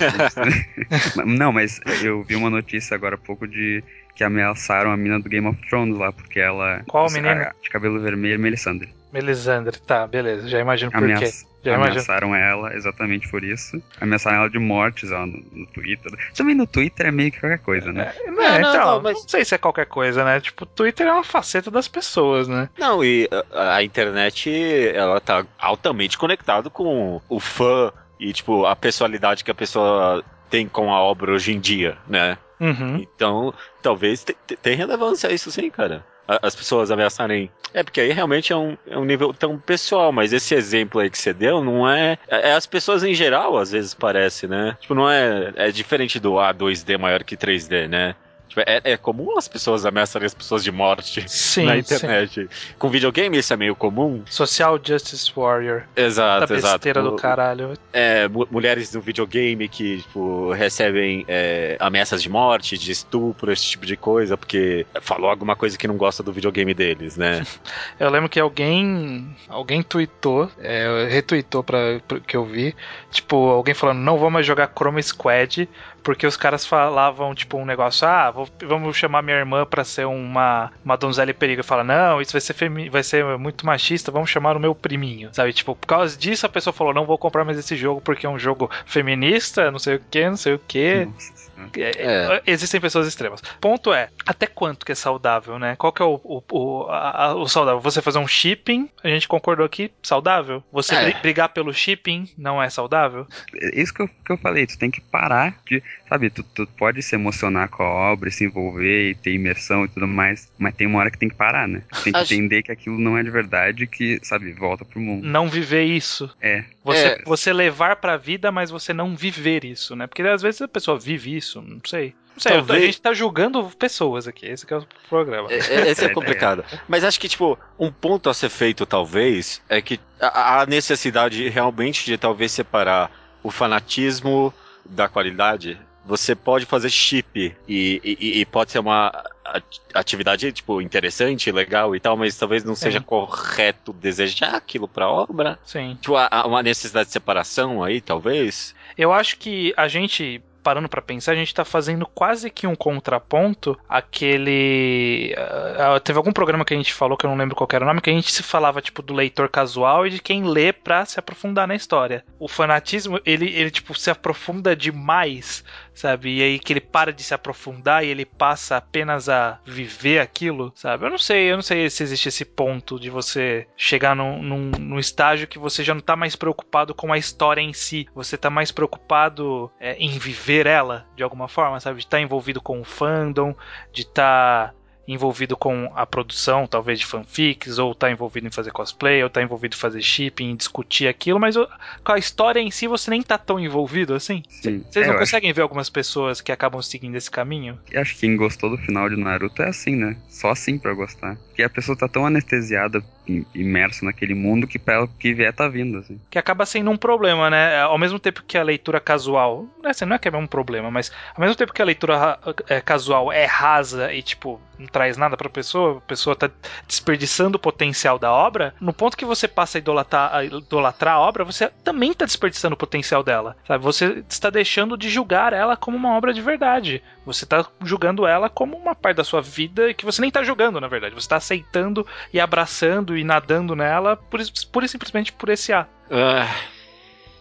não, mas eu vi uma notícia agora há pouco de que ameaçaram a mina do Game of Thrones lá, porque ela. Qual menina? De cabelo vermelho, Melisandre. Melisandre, tá, beleza. Já imagino por quê. Já imagino. ameaçaram ela exatamente por isso. Ameaçaram ela de mortes ó, no, no Twitter. Também no Twitter é meio que qualquer coisa, né? É, Não, não, então, não, mas- não sei se é qualquer coisa, né? Tipo, o Twitter é uma faceta das pessoas, né? Não, e a, a internet, ela tá altamente conectado com o fã e, tipo, a personalidade que a pessoa tem com a obra hoje em dia, né? Uhum. Então, talvez te- te- tenha relevância isso sim, cara. As pessoas ameaçarem. É, porque aí realmente é um, é um nível tão pessoal, mas esse exemplo aí que você deu não é. É é as pessoas em geral, às vezes parece, né? Tipo, não é. É diferente do A 2D maior que 3D, né? Tipo, é, é comum as pessoas ameaçarem as pessoas de morte Sim, na sim. internet. Com videogame isso é meio comum. Social Justice Warrior. Exato, da exato. besteira do O- caralho. é, mu- mulheres no videogame que tipo, recebem é, ameaças de morte, de estupro, esse tipo de coisa, porque falou alguma coisa que não gosta do videogame deles, né? Eu lembro que alguém. Alguém tweetou, é, retweetou pra, pra- que eu vi. Tipo, alguém falando, não vou mais jogar Chroma Squad. Porque os caras falavam, tipo, um negócio, ah, vou- vamos chamar minha irmã pra ser uma, uma donzela em perigo. Fala, não, isso vai ser, femi vai ser muito machista, vamos chamar o meu priminho. Sabe, tipo, por causa disso a pessoa falou, não vou comprar mais esse jogo porque é um jogo feminista, não sei o que, não sei o que. Nossa. É, Existem pessoas extremas. Ponto é, até quanto que é saudável, né? Qual que é o, o, o, a, o saudável? Você fazer um shipping, a gente concordou aqui, saudável. Você É. brigar pelo shipping não é saudável? É Isso que eu, que eu falei, tu tem que parar de. Sabe, tu, tu pode se emocionar com a obra, se envolver e ter imersão e tudo mais, mas tem uma hora que tem que parar, né? Tem que Acho- entender que aquilo não é de verdade, que, sabe, volta pro mundo. Não viver isso. É. Você, É. você levar pra vida, mas você não viver isso, né? Porque às vezes a pessoa vive isso, não sei. Não sei, Talvez- a gente tá julgando pessoas aqui, esse que é o programa. É, é- esse é É, complicado. Mas acho que, tipo, um ponto a ser feito, talvez, é que a, a necessidade realmente de talvez separar o fanatismo da qualidade. Você pode fazer chip e, e- e pode ser uma ati- atividade, tipo, interessante, legal e tal, mas talvez não seja correto desejar aquilo pra obra. Sim. Tipo, há- há uma necessidade de separação aí, talvez. Eu acho que a gente, parando pra pensar, a gente tá fazendo quase que um contraponto àquele. ah, teve algum programa que a gente falou, que eu não lembro qual era o nome, que a gente se falava, tipo, do leitor casual e de quem lê pra se aprofundar na história. O fanatismo, ele, ele tipo, se aprofunda demais, sabe? E aí que ele para de se aprofundar e ele passa apenas a viver aquilo, sabe? Eu não sei, eu não sei se existe esse ponto de você chegar num, num, num estágio que você já não tá mais preocupado com a história em si, você tá mais preocupado é, em viver ela de alguma forma, sabe? De estar envolvido com o fandom, de estar envolvido com a produção, talvez de fanfics, ou tá envolvido em fazer cosplay, ou tá envolvido em fazer shipping, em discutir aquilo, mas com a história em si você nem tá tão envolvido assim. Sim. Vocês É, não eu acho, conseguem ver algumas pessoas que acabam seguindo esse caminho? eu acho que quem gostou do final de Naruto é assim, né? Só assim pra gostar. Porque a pessoa tá tão anestesiada, im- imersa naquele mundo, que o que vier tá vindo, assim. que acaba sendo um problema, né? Ao mesmo tempo que a leitura casual, né, assim, não é que é um problema, mas ao mesmo tempo que a leitura ra- é, casual é rasa e tipo não traz nada pra pessoa, a pessoa tá desperdiçando o potencial da obra, no ponto que você passa a idolatrar a, idolatrar a obra, você também tá desperdiçando o potencial dela, sabe? Você está deixando de julgar ela como uma obra de verdade. Você tá julgando ela como uma parte da sua vida que você nem tá julgando, na verdade. Você tá aceitando e abraçando e nadando nela pura, pura e simplesmente por esse ato. Ah,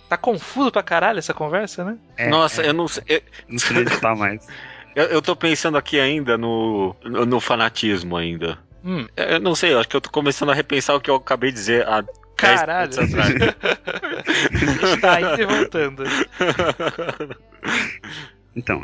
Tá confuso pra caralho essa conversa, né? É, nossa, é, eu não sei. eu- não sei editar mais. Eu, eu tô pensando aqui ainda no, no, no fanatismo ainda. Hum, Eu não sei, eu acho que eu tô começando a repensar o que eu acabei de dizer há 10 caralho. tá indo e voltando. Então,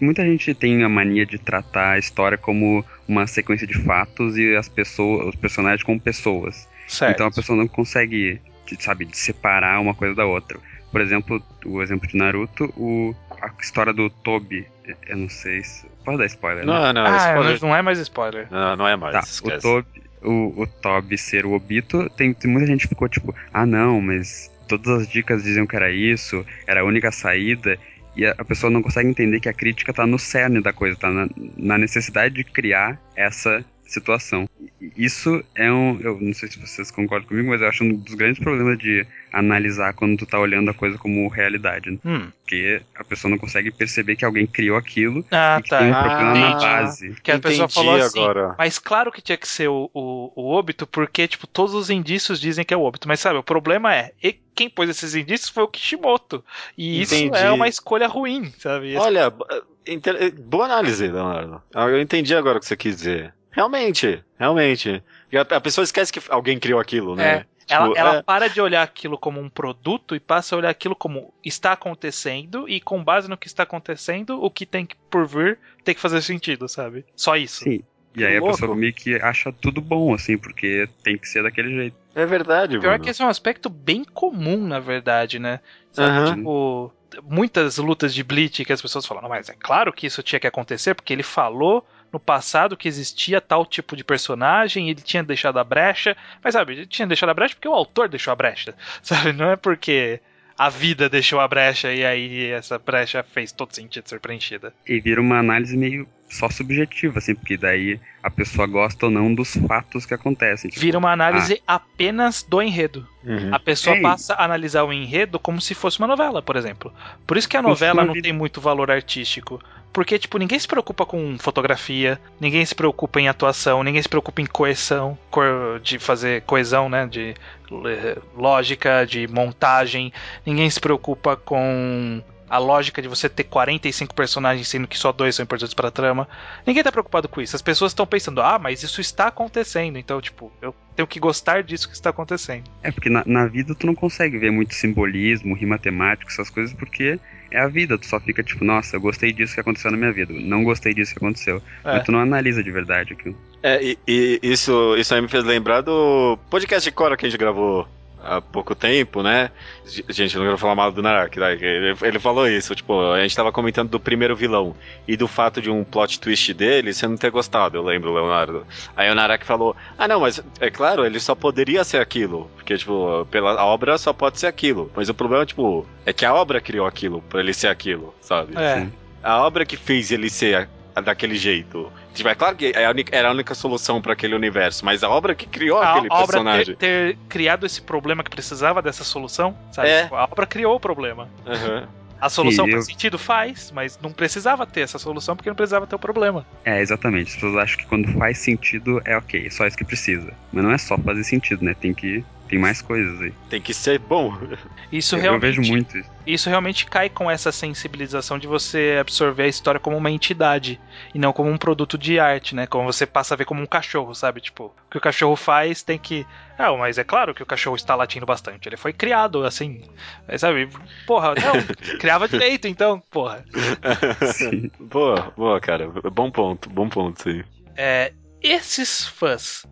muita gente tem a mania de tratar a história como uma sequência de fatos e as pessoas, os personagens como pessoas. Certo. Então a pessoa não consegue, sabe, separar uma coisa da outra. Por exemplo, o exemplo de Naruto, o, a história do Tobi, eu não sei se. Pode dar spoiler, né? Não, não, ah, spoiler. não é mais spoiler. Não, não é mais. Tá, o esquece. Tobi, o, o Tobi ser o Obito, tem, tem muita gente que ficou tipo, ah não, mas todas as dicas diziam que era isso, era a única saída, e a, pessoa não consegue entender que a crítica tá no cerne da coisa, tá na, na necessidade de criar essa situação. Isso é um, eu não sei se vocês concordam comigo, mas eu acho um dos grandes problemas de analisar quando tu tá olhando a coisa como realidade, né? Hum. Porque a pessoa não consegue perceber que alguém criou aquilo Ah, e que tem um tá. problema na Entendi. base. Que a pessoa Entendi falou assim. agora. Mas claro que tinha que ser o, o, o óbito, porque, tipo, todos os indícios dizem que é o óbito. Mas sabe, o problema é, e quem pôs esses indícios foi o Kishimoto. E isso Entendi. é uma escolha ruim, sabe? Olha, boa análise, Leonardo. Ah, Eu entendi agora o que você quis dizer. Realmente, realmente. A a pessoa esquece que alguém criou aquilo, né? Ela, Tipo, ela é- para de olhar aquilo como um produto e passa a olhar aquilo como está acontecendo e com base no que está acontecendo, o que tem que por vir tem que fazer sentido, sabe? Só isso. Sim. E aí a pessoa meio que acha tudo bom, assim, porque tem que ser daquele jeito. É verdade, Pior mano. que esse é um aspecto bem comum, na verdade, né? Sabe, Aham. Tipo, muitas lutas de Bleach que as pessoas falam, "Não, mas é claro que isso tinha que acontecer, porque ele falou no passado que existia tal tipo de personagem, ele tinha deixado a brecha, mas sabe, ele tinha deixado a brecha porque o autor deixou a brecha, sabe? Não é porque a vida deixou a brecha e aí essa brecha fez todo sentido ser preenchida. E vira uma análise meio só subjetiva, assim, porque daí a pessoa gosta ou não dos fatos que acontecem. Tipo, Vira uma análise apenas do enredo. Uhum. A pessoa É, passa a analisar o enredo como se fosse uma novela, por exemplo. Por isso que a novela não tem muito valor artístico. Porque, tipo, ninguém se preocupa com fotografia, ninguém se preocupa em atuação, ninguém se preocupa em coesão, co- de fazer coesão, né? De eh, lógica, de montagem, ninguém se preocupa com a lógica de você ter 45 personagens, sendo que só dois são importantes pra trama. Ninguém tá preocupado com isso. As pessoas estão pensando, ah, mas isso está acontecendo. Então, tipo, eu tenho que gostar disso que está acontecendo. É, porque na, na vida tu não consegue ver muito simbolismo, rima temático, essas coisas, porque é a vida. Tu só fica tipo, nossa, eu gostei disso que aconteceu na minha vida. Não gostei disso que aconteceu. É. Mas tu não analisa de verdade aquilo. É, e, e isso, isso aí me fez lembrar do podcast de Cora que a gente gravou há pouco tempo, né? Gente, eu não quero falar mal do Narak, tá? ele, ele falou isso, tipo, a gente tava comentando do primeiro vilão e do fato de um plot twist dele você não ter gostado, eu lembro, Leonardo. Aí o Narak falou, ah não, mas é claro, ele só poderia ser aquilo, porque, tipo, pela a obra só pode ser aquilo, mas o problema, tipo, é que a obra criou aquilo, pra ele ser aquilo, sabe? É. A obra que fez ele ser daquele jeito. Tipo, é claro que é era a única solução pra aquele universo, mas a obra que criou A, aquele a obra personagem. ter, ter criado esse problema que precisava dessa solução, sabe? É. Tipo, A obra criou o problema. Aham. A solução faz eu- sentido? Faz, mas não precisava ter essa solução porque não precisava ter o problema. É, exatamente. As pessoas acham que quando faz sentido é ok, é só isso que precisa. Mas não é só fazer sentido, né? Tem que. Tem mais coisas aí. Tem que ser bom. Isso eu, eu realmente vejo muito isso. isso realmente cai com essa sensibilização de você absorver a história como uma entidade e não como um produto de arte, né? Como você passa a ver como um cachorro, sabe? Tipo, o que o cachorro faz tem que. Ah, mas é claro que o cachorro está latindo bastante. Ele foi criado assim. Sabe? Porra, não, criava direito então, porra. Sim. boa, boa, cara. Bom ponto, bom ponto, sim. É, esses fãs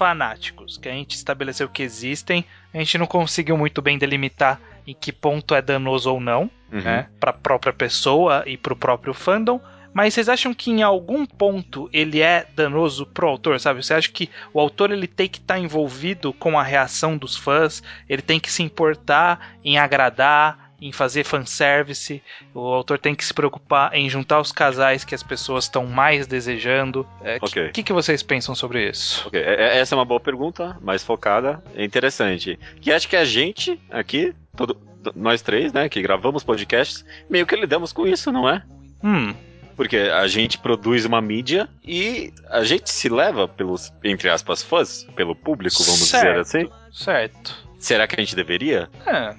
fanáticos que a gente estabeleceu que existem, a gente não conseguiu muito bem delimitar em que ponto é danoso ou não. Uhum. né, para a própria pessoa e para o próprio fandom. Mas vocês acham que em algum ponto ele é danoso pro autor, sabe? Você acha que o autor ele tem que estar envolvido com a reação dos fãs, ele tem que se importar em agradar, em fazer fanservice, o autor tem que se preocupar em juntar os casais que as pessoas estão mais desejando. O é, Ok. que, que, que vocês pensam sobre isso? Ok, é- é- essa é uma boa pergunta, mais focada, é interessante. Que acho que a gente aqui, todo, nós três, né, que gravamos podcasts, meio que lidamos com isso, não é? Hum, Porque a gente produz uma mídia e a gente se leva pelos, entre aspas, fãs, pelo público, vamos dizer Certo. assim. certo. Será que a gente deveria? É,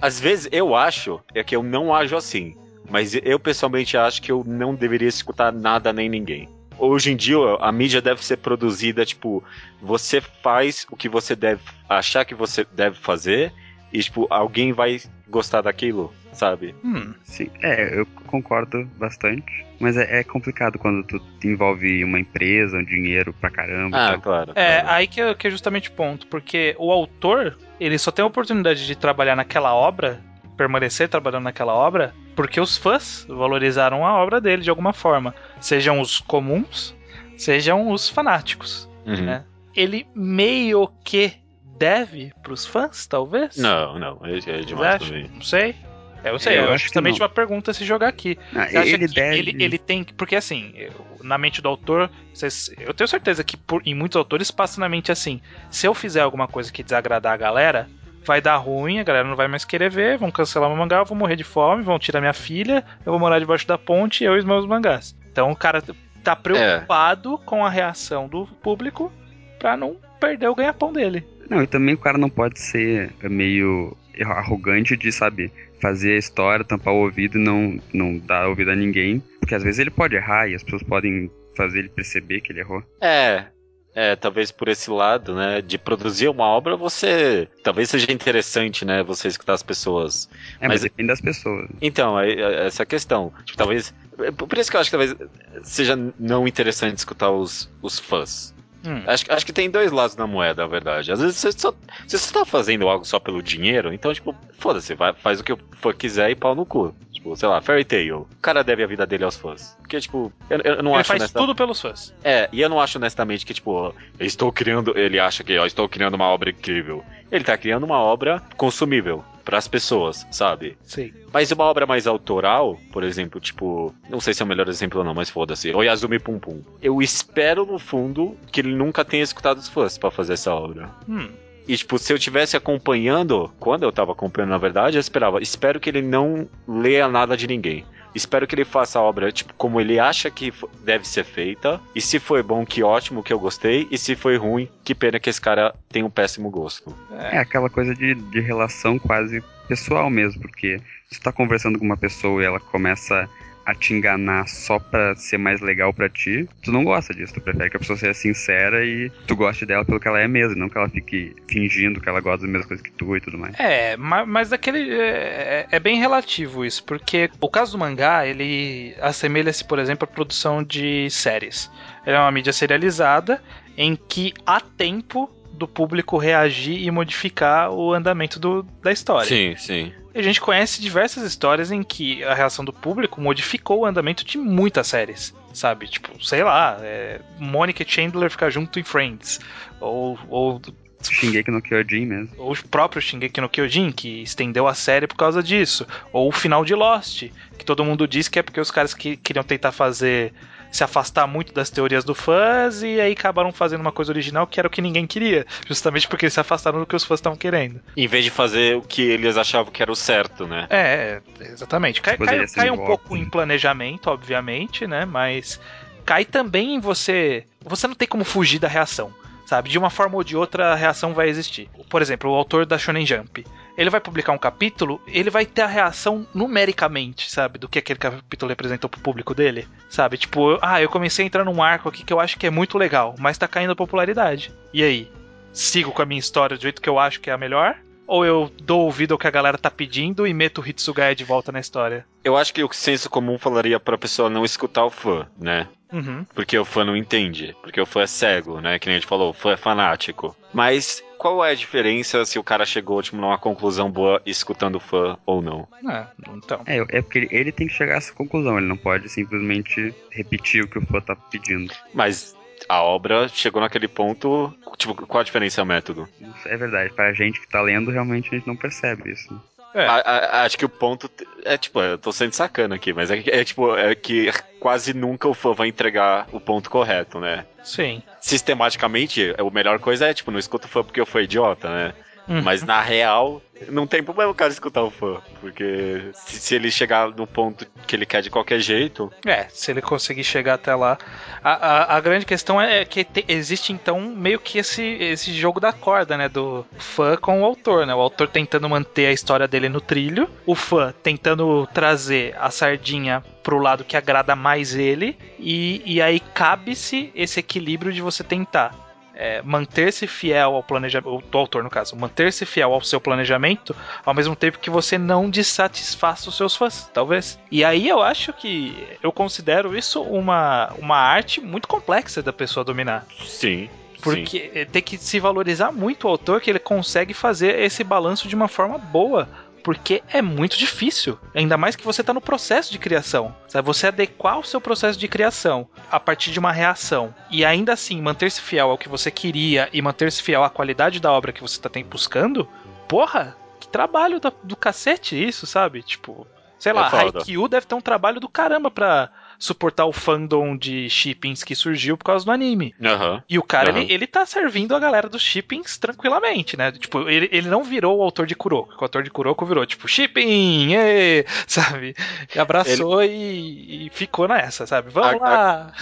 Às vezes eu acho, é que eu não ajo assim. Mas eu pessoalmente acho que eu não deveria escutar nada nem ninguém. Hoje em dia a mídia deve ser produzida, tipo, você faz o que você deve achar que você deve fazer e, tipo, alguém vai gostar daquilo, sabe? hum, Sim, é, eu concordo bastante. Mas é, é complicado quando tu envolve uma empresa, um dinheiro pra caramba. Ah, claro. É, claro. aí que é, que é justamente o ponto, porque o autor, ele só tem a oportunidade de trabalhar naquela obra, permanecer trabalhando naquela obra, porque os fãs valorizaram a obra dele de alguma forma. Sejam os comuns, sejam os fanáticos. Uhum. né? Ele meio que deve pros fãs, talvez? Não, não, é, é demais também. Não sei. É, eu sei, Eu eu, acho justamente não. uma pergunta se jogar aqui. Acha ele que deve. ele, ele tem. Porque assim, na mente do autor, vocês- eu tenho certeza que por- em muitos autores passa na mente assim: se eu fizer alguma coisa que desagradar a galera, vai dar ruim, a galera não vai mais querer ver, vão cancelar meu mangá, eu vou morrer de fome, vão tirar minha filha, eu vou morar debaixo da ponte, eu e os meus mangás. Então o cara tá preocupado com a reação do público pra não perder o ganha-pão dele. Não, e também o cara não pode ser meio arrogante de, sabe, fazer a história, tampar o ouvido e não, não dar ouvido a ninguém. Porque às vezes ele pode errar e as pessoas podem fazer ele perceber que ele errou. É, é, talvez por esse lado, né, de produzir uma obra, você, talvez seja interessante, né, você escutar as pessoas. É, mas, Mas- depende das pessoas. Então, aí, é essa questão, tipo, talvez, é por isso que eu acho que talvez seja não interessante escutar os, os fãs. Hum. Acho, acho que tem dois lados na moeda, na verdade. Às vezes você só, se você tá fazendo algo só pelo dinheiro, então, tipo, foda-se, faz o que o fã quiser e pau no cu. Tipo, sei lá, Fairy Tail. O cara deve a vida dele aos fãs. Porque, tipo, eu, eu não Ele acho faz honesta- tudo pelos fãs. É, e eu não acho honestamente que, tipo, eu estou criando. Ele acha que eu estou criando uma obra incrível. Ele tá criando uma obra consumível pras pessoas, sabe? Sim. Mas uma obra mais autoral, por exemplo, tipo, não sei se é o melhor exemplo ou não, mas foda-se, Oyazumi Pum Pum. Eu espero no fundo que ele nunca tenha escutado os fãs pra fazer essa obra. Hum. E, tipo, se eu tivesse acompanhando, quando eu tava acompanhando, na verdade, eu esperava, espero que ele não leia nada de ninguém. Espero que ele faça a obra, tipo, como ele acha que deve ser feita. E se foi bom, que ótimo, que eu gostei. E se foi ruim, que pena que esse cara tem um péssimo gosto. É aquela coisa de, de relação quase pessoal mesmo, porque se tu tá conversando com uma pessoa e ela começa a te enganar só pra ser mais legal pra ti, tu não gosta disso, tu prefere que a pessoa seja sincera e tu goste dela pelo que ela é mesmo, não que ela fique fingindo que ela gosta das mesmas coisas que tu e tudo mais. É, ma- mas daquele. É, é bem relativo isso, porque o caso do mangá, ele assemelha-se, por exemplo, à produção de séries. É uma mídia serializada em que há tempo do público reagir e modificar o andamento do- da história. Sim, sim. A gente conhece diversas histórias em que a reação do público modificou o andamento de muitas séries, sabe? Tipo, sei lá, é, Monica e Chandler ficar junto em Friends, ou, ou Shingeki no Kyojin mesmo. ou o próprio Shingeki no Kyojin, que estendeu a série por causa disso. Ou o final de Lost, que todo mundo diz que é porque os caras que queriam tentar fazer. Se afastar muito das teorias do fãs e aí acabaram fazendo uma coisa original que era o que ninguém queria. Justamente porque eles se afastaram do que os fãs estavam querendo. Em vez de fazer o que eles achavam que era o certo, né? É, exatamente. Cai, cai, cai um pouco em planejamento, obviamente, né? Mas cai também em você. Você não tem como fugir da reação. Sabe? De uma forma ou de outra, a reação vai existir. Por exemplo, o autor da Shonen Jump. Ele vai publicar um capítulo, ele vai ter a reação numericamente, sabe? Do que aquele capítulo representou pro público dele. Sabe? Tipo, ah, eu comecei a entrar num arco aqui que eu acho que é muito legal, mas tá caindo a popularidade. E aí? Sigo com a minha história do jeito que eu acho que é a melhor? Ou eu dou ouvido ao que a galera tá pedindo e meto o Hitsugaya de volta na história? Eu acho que o senso comum falaria pra pessoa não escutar o fã, né? Uhum. Porque o fã não entende. Porque o fã é cego, né? Que nem a gente falou, o fã é fanático. Mas qual é a diferença se o cara chegou, tipo, numa conclusão boa escutando o fã ou não? É, então. É, é porque ele, ele tem que chegar a essa conclusão, ele não pode simplesmente repetir o que o fã tá pedindo. Mas a obra chegou naquele ponto. Tipo, qual a diferença é o método? É verdade, pra gente que tá lendo, realmente a gente não percebe isso. É. A- a- acho que o ponto é tipo, eu tô sendo sacana aqui, mas é, que- é tipo, é que quase nunca o fã vai entregar o ponto correto, né? Sim. Sistematicamente, a melhor coisa é, tipo, não escuta o fã porque eu fui idiota, né? Uhum. Mas na real, não tem problema o cara escutar o fã. Porque se, se ele chegar no ponto que ele quer de qualquer jeito. É, se ele conseguir chegar até lá. A, a, a grande questão é que te- existe então meio que esse, esse jogo da corda, né? Do fã com o autor, né? O autor tentando manter a história dele no trilho, o fã tentando trazer a sardinha pro lado que agrada mais ele, e, e aí cabe-se esse equilíbrio de você tentar. É, manter-se fiel ao planejamento, do autor no caso, manter-se fiel ao seu planejamento, ao mesmo tempo que você não dissatisfaça os seus fãs, talvez. E aí eu acho que eu considero isso uma, uma arte muito complexa da pessoa dominar. Sim. sim. Porque tem que se valorizar muito o autor que ele consegue fazer esse balanço de uma forma boa. Porque é muito difícil. Ainda mais que você está no processo de criação. Sabe? Você adequar o seu processo de criação a partir de uma reação. E ainda assim manter-se fiel ao que você queria e manter-se fiel à qualidade da obra que você está buscando. Porra, que trabalho da- do cacete isso, sabe? Tipo, sei lá, É. Haikyuu deve ter um trabalho do caramba pra suportar o fandom de shippings que surgiu por causa do anime. Aham. E o cara, Aham. ele, ele tá servindo a galera dos shippings tranquilamente, né? Tipo, ele, ele não virou o autor de Kuroko. O autor de Kuroko virou, tipo, shipping, ê, sabe? E abraçou e, e ficou nessa, sabe? Vamos A- lá!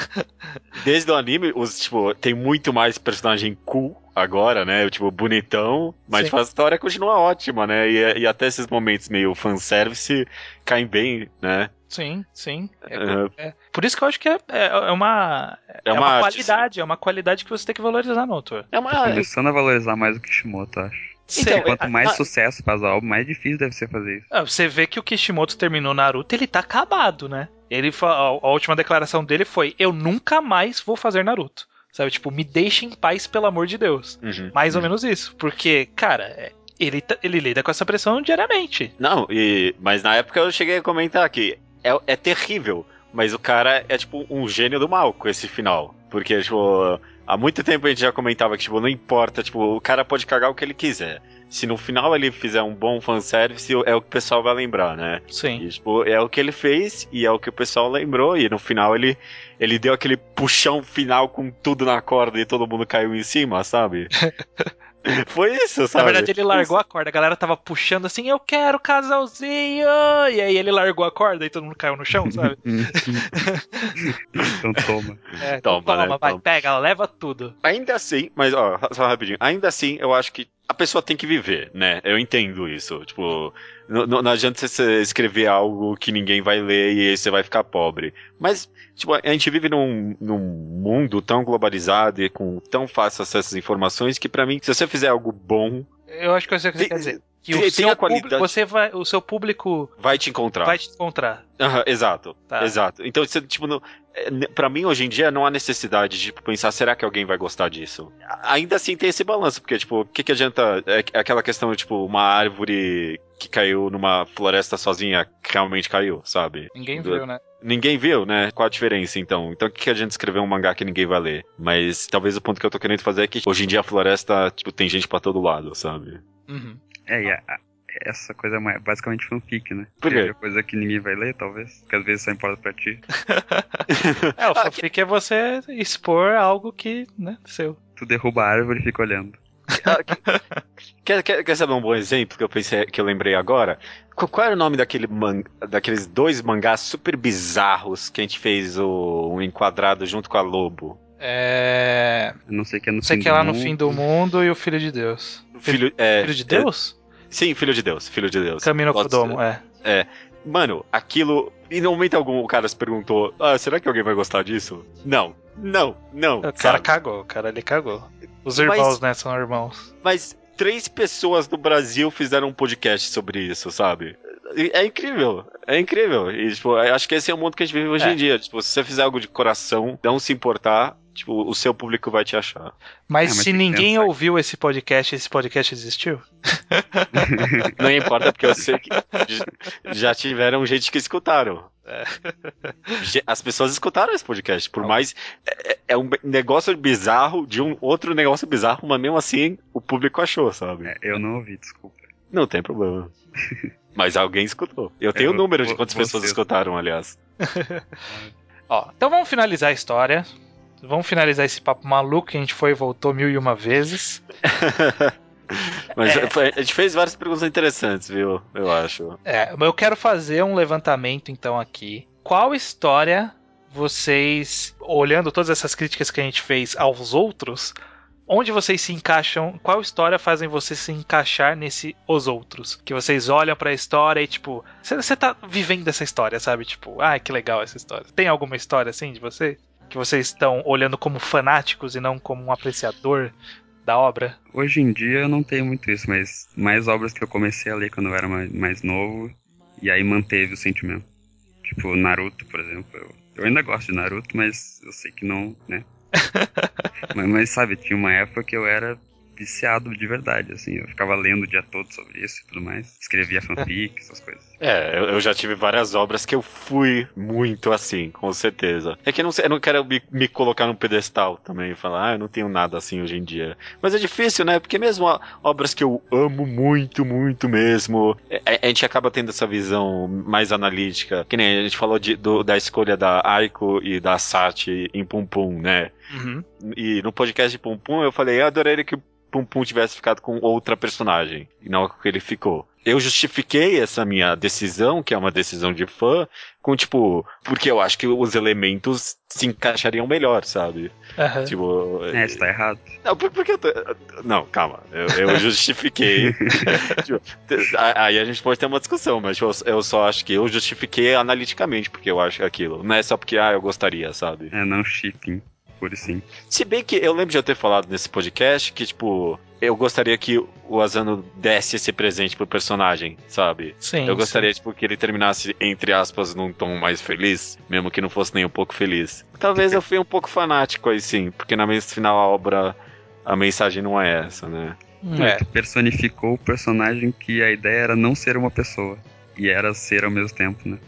Desde o anime, os, tipo, tem muito mais personagem cool agora, né? Tipo, bonitão, mas Sim. tipo, a história continua ótima, né? E, e até esses momentos meio fanservice caem bem, né? Sim, sim. É, Aham. é. Por isso que eu acho que é, é, é uma, É é uma uma arte, qualidade, é uma qualidade que você tem que valorizar no autor. É uma. Começando a valorizar mais o Kishimoto, acho. Então, Quanto é- mais a- sucesso faz a obra, mais difícil deve ser fazer isso. Ah, Você vê que o Kishimoto terminou Naruto, ele tá acabado, né? Ele a a última declaração dele foi: "Eu nunca mais vou fazer Naruto". Sabe, tipo, me deixe em paz pelo amor de Deus. Uhum. Mais ou menos isso, porque, cara, é- ele tá- ele lida com essa pressão diariamente. Não, e, mas na época eu cheguei a comentar que é, é terrível, mas o cara é tipo um gênio do mal com esse final. Porque, tipo, há muito tempo a gente já comentava que, tipo, não importa, tipo, o cara pode cagar o que ele quiser. Se no final ele fizer um bom fanservice, é o que o pessoal vai lembrar, né? Sim. E, tipo, é o que ele fez e é o que o pessoal lembrou. E no final ele, ele deu aquele puxão final com tudo na corda e todo mundo caiu em cima, sabe? Foi isso, Na sabe? verdade, ele largou a corda. A galera tava puxando assim, eu quero casalzinho! E aí ele largou a corda e todo mundo caiu no chão, sabe? então toma. É, então Toma, toma, né? vai, Toma. pega, leva tudo. Ainda assim, mas ó, só rapidinho. Ainda assim, eu acho que a pessoa tem que viver, né? Eu entendo isso. Tipo, não, não- adianta você escrever algo que ninguém vai ler e aí você vai ficar pobre. Mas, tipo, a gente vive num, num mundo tão globalizado e com tão fácil acesso às informações que, pra mim, se você fizer algo bom, Eu acho que eu sei o que você Tem- quer dizer. Que tem- o seu público, você vai, o seu público vai te encontrar. vai te encontrar. Aham, exato, Tá. exato. Então, você, tipo, não, é, pra mim, hoje em dia, não há necessidade de tipo, pensar, será que alguém vai gostar disso? Ainda assim tem esse balanço, porque, tipo, o que, que adianta é, é aquela questão, tipo, uma árvore que caiu numa floresta sozinha, que realmente caiu, sabe? Ninguém Do- viu, né? Ninguém viu, né? Qual a diferença, então? Então, o que, que adianta escrever um mangá que ninguém vai ler? Mas, talvez o ponto que eu tô querendo fazer é que, hoje em dia, a floresta, tipo, tem gente pra todo lado, sabe? Uhum. É, e a- a- essa coisa é uma- basicamente fanfic, né? Por quê? É coisa que ninguém vai ler, talvez. Que às vezes só importa pra ti. É, o Ah, fanfic é você expor algo que, né, seu. Tu derruba a árvore e fica olhando. Ah, Quer, quer, quer saber um bom exemplo que eu pensei, que eu lembrei agora? Qu- Qual era o nome daquele man, daqueles dois mangás super bizarros que a gente fez o, um enquadrado junto com a Lobo? É. Eu não sei o que é no Não sei fim que é lá no mundo. fim do mundo e o Filho de Deus. Filho, é, Filho de Deus? É- sim, filho de Deus, filho de Deus. Camino Kodomo, ser. é. Mano, aquilo. E no momento algum o cara se perguntou: Ah, será que alguém vai gostar disso? Não, não, não. O cara sabe? cagou, o cara ele cagou. Os Mas- irmãos, né, são irmãos. Mas três pessoas no Brasil fizeram um podcast sobre isso, sabe? É incrível, é incrível. E, tipo, acho que esse é o mundo que a gente vive hoje É. em dia. Tipo, se você fizer algo de coração, não se importar, tipo, o seu público vai te achar. Mas É, mas se ninguém pensar. ouviu esse podcast, esse podcast existiu? Não importa, porque eu sei que já tiveram gente que escutaram. Ge- As pessoas escutaram esse podcast, por mais. É, é- é um negócio bizarro de um outro negócio bizarro, mas mesmo assim o público achou, sabe? É, eu não ouvi, desculpa. Não tem problema. Mas alguém escutou. Eu tenho o número de quantas pessoas escutaram, aliás. Ó, então vamos finalizar a história. Vamos finalizar esse papo maluco que a gente foi e voltou mil e uma vezes. Mas É. a gente fez várias perguntas interessantes, viu? Eu acho. É, eu quero fazer um levantamento então aqui. Qual história vocês, olhando todas essas críticas que a gente fez aos outros, onde vocês se encaixam? Qual história fazem você se encaixar nesse os outros? Que vocês olham pra história e tipo, você tá vivendo essa história, sabe? Tipo, ai que legal essa história. Tem alguma história assim de vocês? Que vocês estão olhando como fanáticos e não como um apreciador da obra? Hoje em dia eu não tenho muito isso, mas mais obras que eu comecei a ler quando eu era mais, mais novo, e aí manteve o sentimento. Tipo, Naruto, por exemplo. Eu, eu ainda gosto de Naruto, mas eu sei que não, né? mas, mas, sabe, tinha uma época que eu era viciado de verdade, assim. Eu ficava lendo o dia todo sobre isso e tudo mais. Escrevia fanfic, essas coisas. É, eu, já tive várias obras que eu fui muito assim, com certeza. É que eu não, sei- eu não quero me, me colocar num pedestal também e falar, ah, eu não tenho nada assim hoje em dia. Mas é difícil, né? Porque mesmo obras que eu amo muito, muito mesmo, é- a, gente acaba tendo essa visão mais analítica. Que nem a gente falou de- do- da escolha da Aiko e da Sati em Pum Pum, né? Uhum. E no podcast de Pum Pum eu falei, eu adoraria que o Pum Pum tivesse ficado com outra personagem, e não com que ele ficou. Eu justifiquei essa minha decisão, que é uma decisão de fã, com tipo, porque eu acho que os elementos se encaixariam melhor, sabe? Aham. Tipo. É, isso tá errado. Não, por, por que eu tô... Não, calma. Eu, eu justifiquei. Tipo, aí a gente pode ter uma discussão, mas tipo, eu, eu só acho que eu justifiquei analiticamente porque eu acho aquilo. Não é só porque, ah, eu gostaria, sabe? É, não shipping, sim. Se bem que eu lembro de eu ter falado nesse podcast que, tipo, eu gostaria que o Asano desse esse presente pro personagem, sabe? Sim. Eu gostaria, tipo, que ele terminasse, entre aspas, num tom mais feliz, mesmo que não fosse nem um pouco feliz. Talvez eu fui um pouco fanático aí sim, porque na mesa final a obra, a mensagem não é essa, né? sim. É. Personificou o personagem que a ideia era não ser uma pessoa. E era ser ao mesmo tempo, né?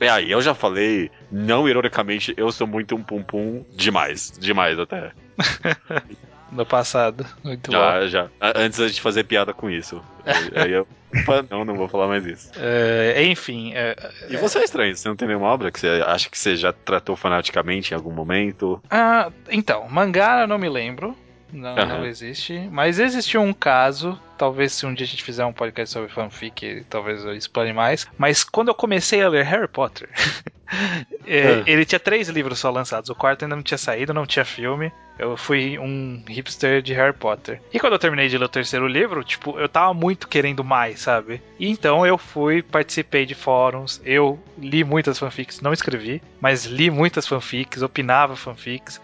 E aí, eu já falei, não ironicamente, eu sou muito um pum-pum demais, demais até. No passado. Muito bom. Já, já. A- Antes da gente fazer piada com isso. Aí- eu. Opa, não, não vou falar mais isso. É, enfim, é, E você é estranho, você não tem nenhuma obra que você acha que você já tratou fanaticamente em algum momento? Ah, então, mangá eu não me lembro. Não, Aham. não existe. Mas existiu um caso. Talvez se um dia a gente fizer um podcast sobre fanfic, talvez eu explane mais. Mas quando eu comecei a ler Harry Potter, é, Ah. ele tinha três livros só lançados. O quarto ainda não tinha saído, não tinha filme. Eu fui um hipster de Harry Potter. E quando eu terminei de ler o terceiro livro, tipo, eu tava muito querendo mais, sabe? E então eu fui, participei de fóruns, eu li muitas fanfics, não escrevi, mas li muitas fanfics, opinava fanfics.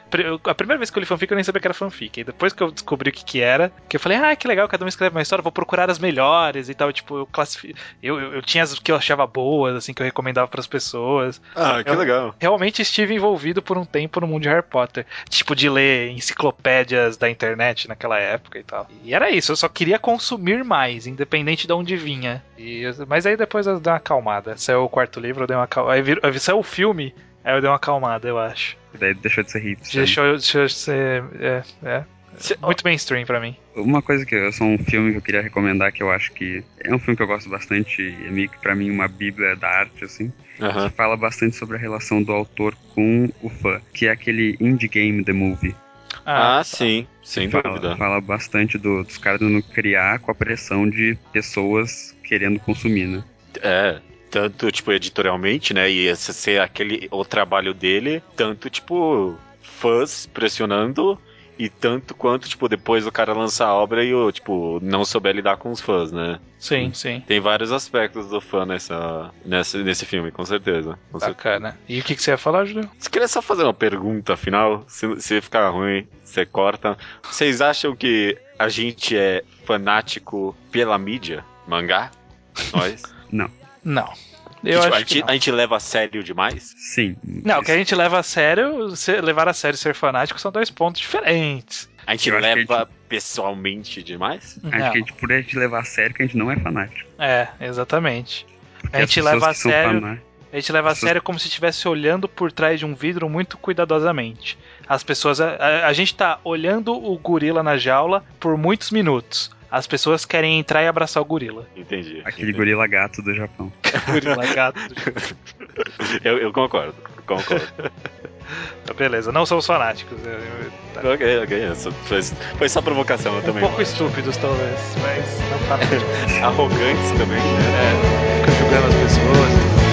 A primeira vez que eu li fanfic eu nem sabia que era fanfic. E depois que eu descobri o que que era, que eu falei, ah, que legal, cada um escreve uma história, vou procurar as melhores e tal. Tipo, eu classifico. Eu, eu, eu tinha as que eu achava boas, assim, que eu recomendava pras pessoas Ah, que Eu- legal. realmente estive envolvido por um tempo no mundo de Harry Potter. Tipo, de ler enciclopédias da internet naquela época e tal. E era isso, eu só queria consumir mais, independente de onde vinha. E, mas aí depois eu dei uma acalmada. Saiu o quarto livro, eu dei uma acalmada. Aí vir- aí saiu o filme, aí eu dei uma acalmada, eu acho. Daí deixou de ser hipster. Deixou, eu- deixou eu ser. É, é. Muito mainstream pra mim. Uma coisa que eu sou um filme que eu queria recomendar que eu acho que é um filme que eu gosto bastante é meio que pra mim uma bíblia da arte assim, Aham. que fala bastante sobre a relação do autor com o fã, que é aquele Indie Game The Movie. Ah, sim, sem fala, dúvida. fala bastante do- dos caras não criar com a pressão de pessoas querendo consumir, né? É, tanto, tipo, editorialmente, né? E esse ser aquele o trabalho dele, tanto, tipo, fãs pressionando. E tanto quanto, tipo, depois o cara lança a obra e o, tipo, não souber lidar com os fãs, né? Sim, sim. Tem vários aspectos do fã nessa, nessa, nesse filme, com certeza. Com certeza. Bacana. E o que, que você ia falar, Júlio? Você queria só fazer uma pergunta final? Se, se ficar ruim, você corta. Vocês acham que a gente é fanático pela mídia? Mangá? Nós? Não. Que, Eu tipo, acho a, gente, que não. a gente leva a sério demais? Sim. Não, o que a gente leva a sério, ser- levar a sério e ser fanático são dois pontos diferentes. A gente Eu que a leva pessoalmente demais? Acho Não. que a gente, por a gente levar a sério que a gente não é fanático. É, exatamente. Porque A as gente leva a sério- A gente leva a Pessoas- sério como se estivesse olhando por trás de um vidro muito cuidadosamente. As pessoas. A, a- a gente tá olhando o gorila na jaula por muitos minutos. As pessoas querem entrar e abraçar o gorila. Entendi. Aquele entendi. gorila gato do Japão. gorila gato. Eu, eu concordo, concordo. Beleza, não somos fanáticos. Eu- eu- tá. ok, ok. Foi, foi só provocação eu Um também. pouco estúpidos, talvez, mas não tá muito. Arrogantes também, né? É, fica julgando as pessoas.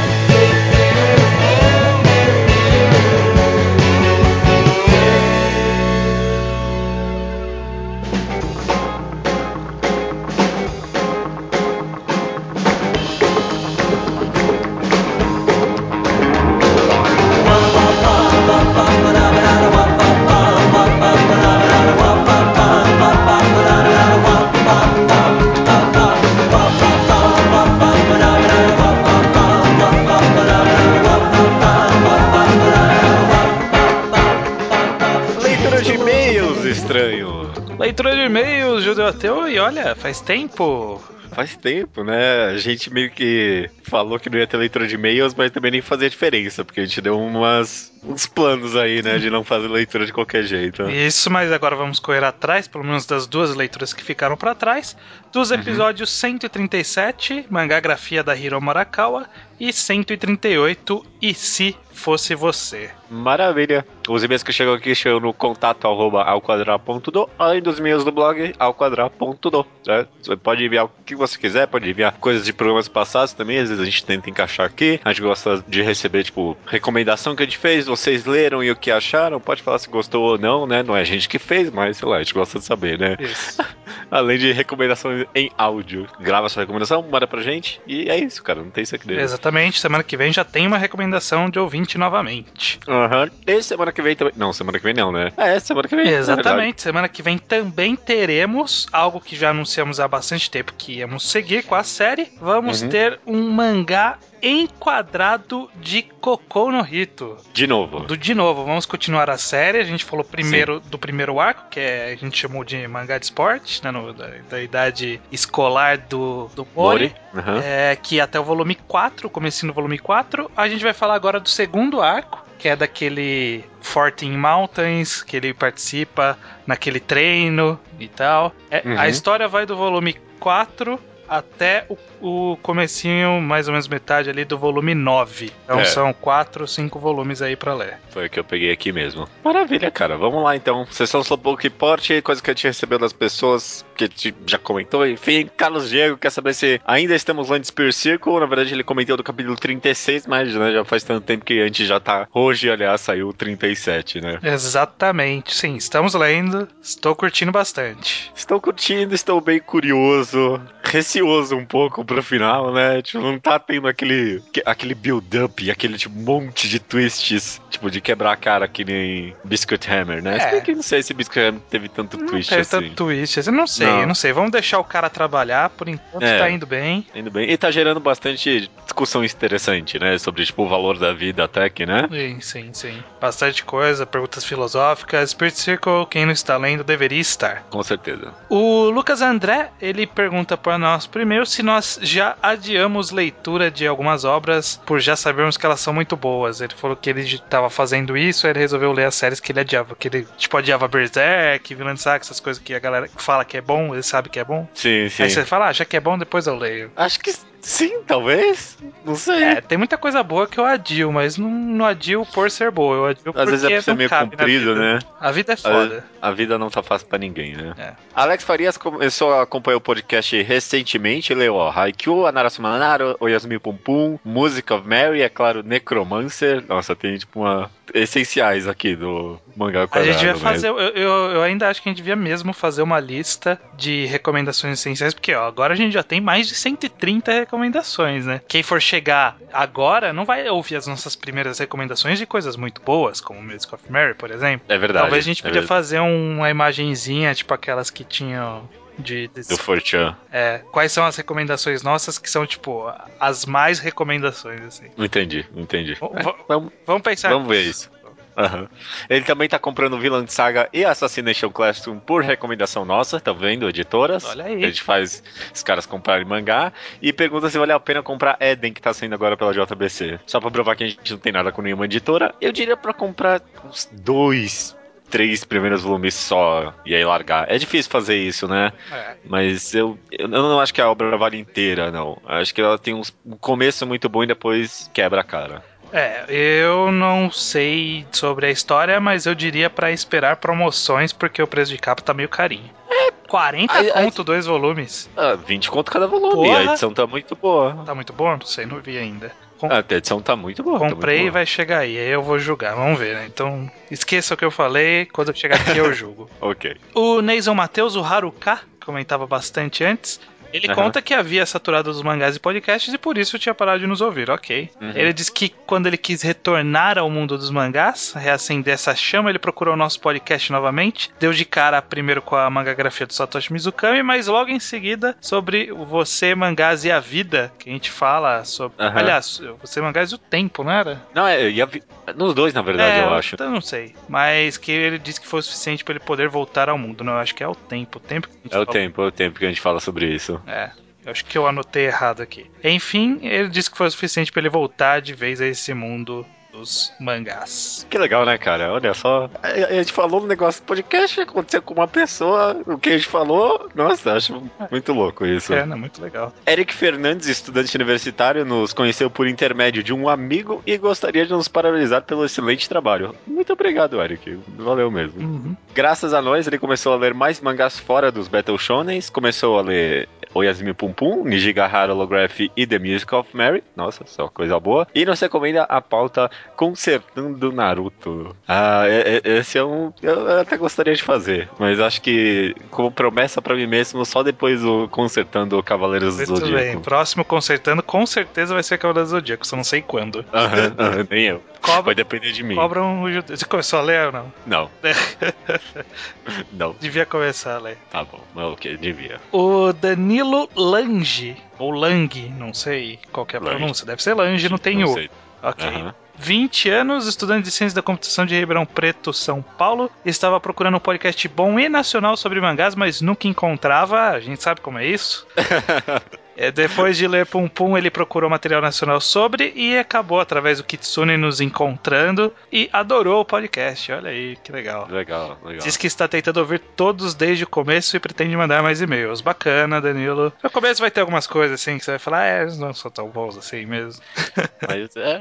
Olha, faz tempo. Faz tempo, né? A gente meio que falou que não ia ter leitura de e-mails, mas também nem fazia diferença, porque a gente deu umas, uns planos aí, né, de não fazer leitura de qualquer jeito. Isso, mas agora vamos correr atrás, pelo menos das duas leituras que ficaram pra trás, dos episódios 137, Mangagrafia da Hiro Morakawa, e 138, E Se Fosse Você. Maravilha. Os e-mails que chegam aqui chegam no contato arroba alquadra.do, além dos e-mails do blog alquadra.do. Né? Você pode enviar o que você quiser, pode enviar coisas de programas passados também, às vezes a gente tenta encaixar aqui. A gente gosta de receber, tipo, recomendação que a gente fez, vocês leram e o que acharam, pode falar se gostou ou não, né? Não é a gente que fez, mas sei lá, a gente gosta de saber, né? Isso. Além de recomendações em áudio. Grava sua recomendação, manda pra gente e é isso, cara, não tem segredo. Exatamente, semana que vem já tem uma recomendação de ouvinte novamente. Aham. E semana que vem também. Não, semana que vem não, né? É, semana que vem. é. Exatamente, semana que vem também teremos algo que já anunciamos há bastante tempo que íamos seguir com a série. Vamos Uhum. ter um mangá enquadrado de Cocô no Rito. De novo. Do, de novo, vamos continuar a série. A gente falou primeiro do primeiro arco, que é, a gente chamou de mangá de esporte, né, no- da, da idade escolar do, do Mori. Mori. Aham. É, que até o volume 4, comecinho do volume 4. A gente vai falar agora do segundo arco, que é daquele Fortin Mountains, que ele participa naquele treino e tal. É, Uhum. A história vai do volume 4 até o, o comecinho, mais ou menos metade ali do volume 9. Então É. são quatro, cinco volumes aí pra ler. Foi o que eu peguei aqui mesmo. Maravilha, cara. Vamos lá então. Sessão Slowpoke Report, coisa que a gente recebeu das pessoas que a gente já comentou. Enfim, Carlos Diego quer saber se ainda estamos lá em Spear Circle. Na verdade, ele comentou do capítulo 36, mas né, já faz tanto tempo que a gente já tá. Hoje, aliás, saiu o 37, né? Exatamente, sim, estamos lendo, estou curtindo bastante. Estou curtindo, estou bem curioso, receoso um pouco pro final, né? Tipo, não tá tendo aquele, que- aquele build-up, aquele tipo, monte de twists, tipo, de quebrar a cara que nem Biscuit Hammer, né? É. Que não sei se Biscuit Hammer teve tanto Não twist teve assim. tanto twist, eu não sei, Não. eu não sei. Vamos deixar o cara trabalhar, por enquanto É. tá indo bem. Indo bem. E tá gerando bastante discussão interessante, né? Sobre, tipo, o valor da vida até que, né? Sim, sim, sim. Bastante coisa, perguntas filosóficas. Spirit Circle, quem não está lendo, deveria estar. Com certeza. O Lucas André, ele pergunta para nós primeiro se nós já adiamos leitura de algumas obras por já sabermos que elas são muito boas. Ele falou que ele estava fazendo isso, aí ele resolveu ler as séries que ele adiava. Que ele, tipo, adiava Berserk, Vinland Saga, essas coisas que a galera fala que é bom, ele sabe que é bom. Sim, sim. Aí você fala, ah, já que é bom, depois eu leio. Acho que sim, talvez. Não sei. É, tem muita coisa boa que eu adio, mas não, não adio por ser boa, eu adio Às vezes é pra ser meio comprido, né? A vida é foda. A vida não tá fácil pra ninguém, né? É. Alex Farias começou a acompanhar o podcast recentemente, leu, ó, Haikyuu, Anarasuma Naru, Oyasumi Pum Pum, Music of Mary, é claro, Necromancer. Nossa, tem tipo uma... essenciais aqui do mangá A quadrado. gente devia fazer, eu, eu, eu ainda acho que a gente devia mesmo fazer uma lista de recomendações essenciais, porque ó, agora a gente já tem mais de 130 recomendações, né? Quem for chegar agora não vai ouvir as nossas primeiras recomendações de coisas muito boas, como Music of Mary, por exemplo. É verdade. Talvez a gente é podia verdade. fazer um- uma imagenzinha, tipo aquelas que tinham de, de- Do Fortran. é, quais são as recomendações nossas que são tipo as mais recomendações assim. Entendi, entendi. V- É, vamos, Vamos pensar. vamos ver isso. Aham. Ele também tá comprando Villain Saga e Assassination Classroom por recomendação nossa, tá vendo, editoras? Olha aí. A gente faz os caras comprarem mangá e pergunta se vale a pena comprar Eden, que tá saindo agora pela JBC. Só pra provar que a gente não tem nada com nenhuma editora, eu diria pra comprar uns dois, três primeiros volumes só e aí largar. É difícil fazer isso, né? É. Mas eu, eu não acho que a obra vale inteira, não. Eu acho que ela tem uns- um começo muito bom e depois quebra a cara. É, eu não sei sobre a história, mas eu diria pra esperar promoções, porque o preço de capa tá meio carinho. É, 40 Aí- aí- conto, dois volumes. Ah, 20 conto cada volume, Porra. a edição tá muito boa. Tá muito bom? Não sei, não vi ainda. Com- Ah, a edição tá muito boa. tá muito Comprei e vai chegar aí, aí eu vou julgar, vamos ver, né? Então, esqueça o que eu falei, quando eu chegar aqui eu julgo. Ok. O Neison Matheus, o Haruka, comentava bastante antes, ele Aham. conta que havia saturado os mangás e podcasts e por isso tinha parado de nos ouvir, ok. Uhum. Ele diz que quando ele quis retornar ao mundo dos mangás, reacender essa chama, ele procurou o nosso podcast novamente. Deu de cara primeiro com a mangagrafia do Satoshi Mizukami, mas logo em seguida sobre Você, Mangás e a Vida, que a gente fala sobre. Aham. Aliás, Você, Mangás e o Tempo, não era? Não, é, ia nos dois, na verdade, é, eu acho. Eu não sei. Mas que ele disse que foi o suficiente para ele poder voltar ao mundo. Não, eu acho que é o tempo. O tempo que a gente É o falou. tempo, é o tempo que a gente fala sobre isso. É. Eu acho que eu anotei errado aqui. Enfim, ele disse que foi o suficiente para ele voltar de vez a esse mundo dos mangás. Que legal, né, cara? Olha só. A, a gente falou no negócio do podcast, aconteceu com uma pessoa, o que a gente falou. Nossa, acho muito louco isso. É, né? Muito legal. Eric Fernandes, estudante universitário, nos conheceu por intermédio de um amigo e gostaria de nos parabenizar pelo excelente trabalho. Muito obrigado, Eric. Valeu mesmo. Uhum. Graças a nós, ele começou a ler mais mangás fora dos Battle Shonens, começou a ler Oyasumi Pum Pum, Nijigahara Holograph e The Music of Mary. Nossa, só coisa boa. E nos recomenda a pauta Consertando Naruto. Ah, é- é- esse é um. Eu até gostaria de fazer, mas acho que, como promessa pra mim mesmo, só depois do Consertando Cavaleiros do Muito bem. Zodíaco. Próximo consertando, com certeza vai ser Cavaleiro do Zodíaco, só não sei quando. Aham, aham, nem eu. Vai Cobra, depender de mim. cobram o judeu. Você começou a ler ou não? Não. não, Devia começar a ler. tá bom. Mas ok, devia. O Danilo Lange, ou Lang, não sei qual que é a Lange. pronúncia, deve ser Lange, não tem Não o. sei. Ok. Aham. 20 anos, estudante de ciência da computação de Ribeirão Preto, São Paulo. Estava procurando um podcast bom e nacional sobre mangás, mas nunca encontrava. A gente sabe como é isso. É, depois de ler Pum Pum, ele procurou material nacional sobre e acabou através do Kitsune nos encontrando e adorou o podcast. Olha aí, que legal. Legal, legal. Diz que está tentando ouvir todos desde o começo e pretende mandar mais e-mails. Bacana, Danilo. No começo vai ter algumas coisas assim que você vai falar, é, não são tão bons assim mesmo. Mas é,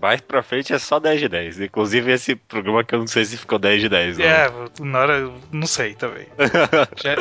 mais pra frente é só 10 de 10. Inclusive esse programa que eu não sei se ficou 10 de 10. Não. É, na hora, não sei também. Já-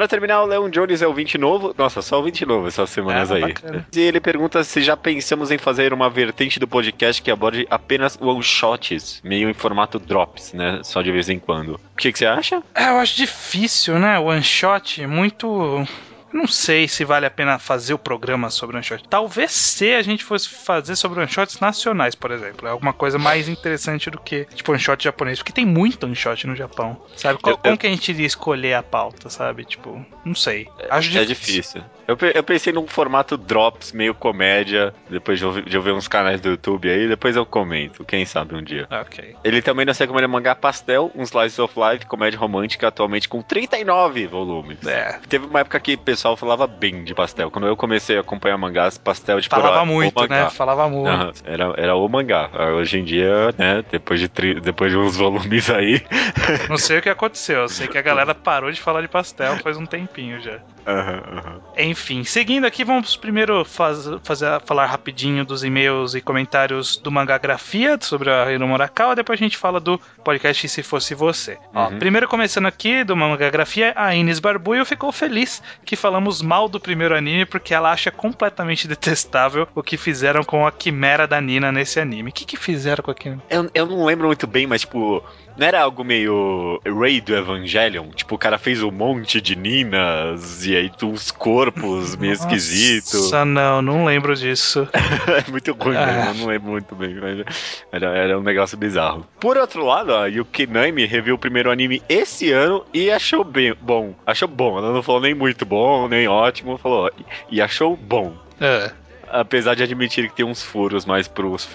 Pra terminar, o Leon Jones é o 20 novo. Nossa, só o 20 novo essas semanas Ah, aí. bacana. E ele pergunta se já pensamos em fazer uma vertente do podcast que aborde apenas one shots, meio em formato drops, né? Só de vez em quando. O que, que você acha? É, eu acho difícil, né? One shot, muito. Não sei se vale a pena fazer o programa sobre one shot. Talvez se a gente fosse fazer sobre one shots nacionais, por exemplo. É alguma coisa mais interessante do que, tipo, one shot japonês. Porque tem muito one shot no Japão. Sabe? Qual- Eu- como eu- que a gente iria escolher a pauta, sabe? Tipo, não sei. Acho É difícil. Eu, pe- eu pensei num formato drops, meio comédia, depois de ouvir, de ouvir uns canais do YouTube aí, depois eu comento, quem sabe um dia. Ok. Ele também não recomenda mangá pastel, um slice of life, comédia romântica, atualmente com 39 volumes. É. Teve uma época que o pessoal falava bem de pastel. Quando eu comecei a acompanhar mangás, pastel tipo, Falava muito, né? Falava muito. Aham, era, era o mangá. Hoje em dia, né, depois de, tri- depois de uns volumes aí. Não sei o que aconteceu. Eu sei que a galera parou de falar de pastel faz um tempinho já. Aham, aham. Enfim, seguindo aqui, vamos primeiro faz, fazer, falar rapidinho dos e-mails e comentários do Mangagrafia sobre a Hiro Murakawa, depois a gente fala do podcast Se Fosse Você. Ó, Uhum. primeiro começando aqui do Mangagrafia, a Ines Barbuio ficou feliz que falamos mal do primeiro anime porque ela acha completamente detestável o que fizeram com a quimera da Nina nesse anime. O que, que fizeram com a quimera? Eu, eu não lembro muito bem, mas tipo, não era algo meio Ray do Evangelion? Tipo, o cara fez um monte de Ninas e aí uns corpos meio esquisitos. Nossa, não, não lembro disso. É muito ruim, Ah. mesmo, eu não lembro muito bem, mas era, era um negócio bizarro. Por outro lado, a Yuki Naime reviu o primeiro anime esse ano e achou bem bom. Achou bom, ela não falou nem muito bom, nem ótimo, falou e achou bom. É. Apesar de admitir que tem uns furos mais pros,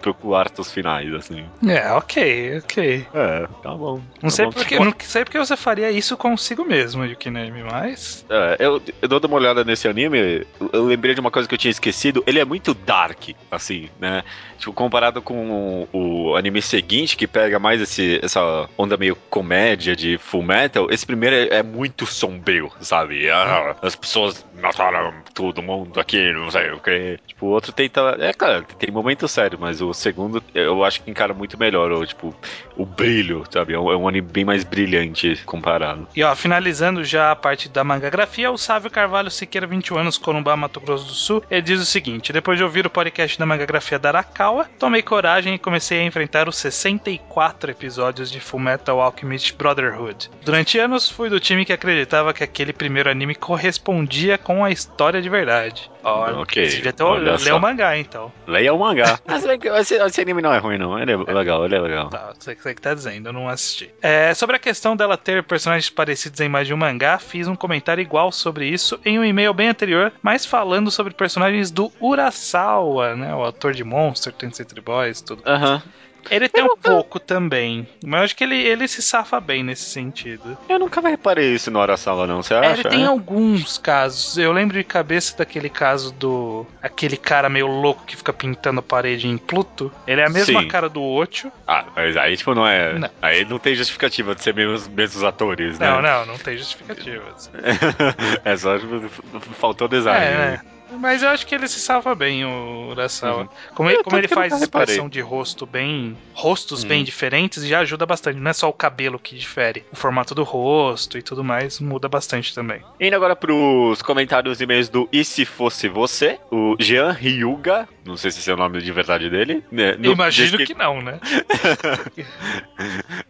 pro quartos finais, assim. É, ok, ok. É, tá bom. Não tá sei bom. porque, não sei porque você faria isso consigo mesmo, Yukiname, mas. É, eu, eu dou uma olhada nesse anime, eu- lembrei de uma coisa que eu tinha esquecido. Ele é muito dark, assim, né? Tipo, comparado com o, o anime seguinte, que pega mais esse, essa onda meio comédia de Full Metal, esse primeiro é, é muito sombrio, sabe? Ah, as pessoas mataram todo mundo aqui, não sei o que. Tipo, o outro tenta. É, cara, tem momento sério, mas o segundo eu acho que encara muito melhor, o, tipo, o brilho, sabe? É um, é um anime bem mais brilhante comparado. E ó, finalizando já a parte da mangagrafia, o Sávio Carvalho Siqueira, 21 anos, Corumbá, Mato Grosso do Sul, ele diz o seguinte: depois de ouvir o podcast da mangagrafia da Arakawa, tomei coragem e comecei a enfrentar os 64 episódios de Fullmetal Alchemist Brotherhood. Durante anos, fui do time que acreditava que aquele primeiro anime correspondia com a história de verdade. Ó, Ok, você devia ter olha ler o mangá, então. Leia o mangá. Mas que esse, esse anime não é ruim, não. Ele é legal, ele é legal. Tá, você, que tá dizendo, eu não assisti. É, sobre a questão dela ter personagens parecidos em mais de um mangá, fiz um comentário igual sobre isso em um e-mail bem anterior, mas falando sobre personagens do Urasawa, né? O autor de Monster, Tensei Boys, tudo. Aham. Ele tem um pouco também, mas eu acho que ele, ele se safa bem nesse sentido. Eu nunca reparei isso no Arasawa, não. Você É, acha? ele tem É? alguns casos. Eu lembro de cabeça daquele caso do. aquele cara meio louco que fica pintando a parede em Pluto. Ele é a mesma Sim. cara do Ocho. Ah, mas aí, tipo, não é. Não. Aí não tem justificativa de ser mesmos, mesmos atores, né? Não, não, não tem justificativas. é só, tipo, faltou design. É, né? Mas eu acho que ele se salva bem, o Urasawa. Uhum. Como ele, É, como ele que faz nunca expressão de rosto bem. rostos Uhum. bem diferentes, já ajuda bastante. Não é só o cabelo que difere. O formato do rosto e tudo mais muda bastante também. Indo agora pros comentários e e-mails do E Se Fosse Você, o Jean Ryuga, não sei se esse é o nome de verdade dele. Né, no- Imagino diz que... não, né?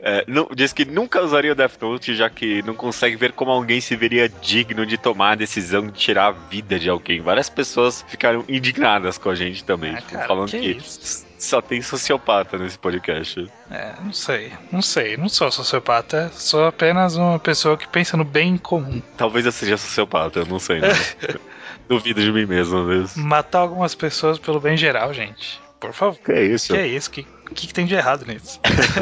É, não- diz que nunca usaria o Death Note, já que não consegue ver como alguém se veria digno de tomar a decisão de tirar a vida de alguém. Várias pessoas ficaram indignadas com a gente também, Ah, tipo, cara, falando que que, isso? só tem sociopata nesse podcast. É, não sei. Não sei. Não sou sociopata. Sou apenas uma pessoa que pensa no bem comum. Talvez eu seja sociopata, eu não sei. Não. Duvido de mim mesmo, às vezes. Matar algumas pessoas pelo bem geral, gente. Por favor. Que é isso? Que é isso? O que, que, que tem de errado nisso?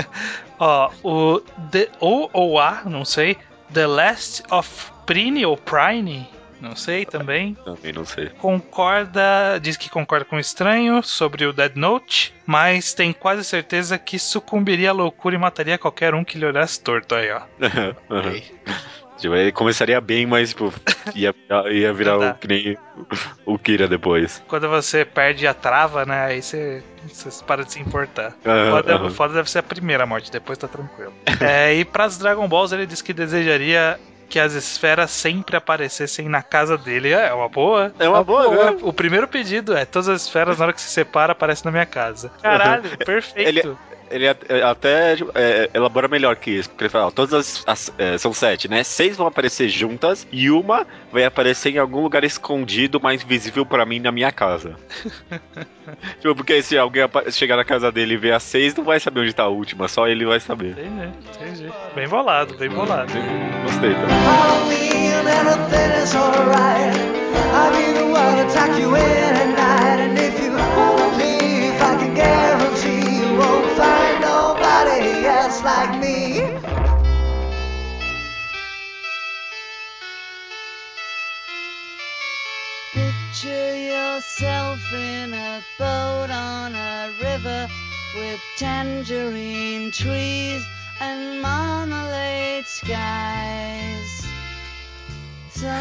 Ó, o The, ou, ou a, não sei, The Last of Prine ou Prine, Não sei também. Também não sei. Concorda, diz que concorda com o estranho sobre o Dead Note, mas tem quase certeza que sucumbiria à loucura e mataria qualquer um que lhe olhasse torto aí, ó. Uhum. Ok. Tipo, ele começaria bem, mas tipo, ia, ia virar o, que nem o Kira depois. Quando você perde a trava, né? Aí você, você para de se importar. Aham, Foda, foda deve ser a primeira morte, depois tá tranquilo. É, e pras Dragon Balls, ele diz que desejaria que as esferas sempre aparecessem na casa dele. É uma boa. É uma boa, né? O primeiro pedido é: todas as esferas, na hora que se separa, aparecem na minha casa. Caralho, perfeito. Ele- Ele é, até é, elabora melhor que isso, porque ele fala, ó, todas as, as- é, são sete, né? Seis vão aparecer juntas e uma vai aparecer em algum lugar escondido, mais visível pra mim na minha casa. tipo, porque se alguém chegar na casa dele e ver as seis, não vai saber onde tá a última, só ele vai saber. Entendi, entendi. Bem bolado, bem bolado. Gostei and anything is alright. I'll be the one to tuck you in night. Else like me. Picture yourself in a boat on a river with tangerine trees and marmalade skies.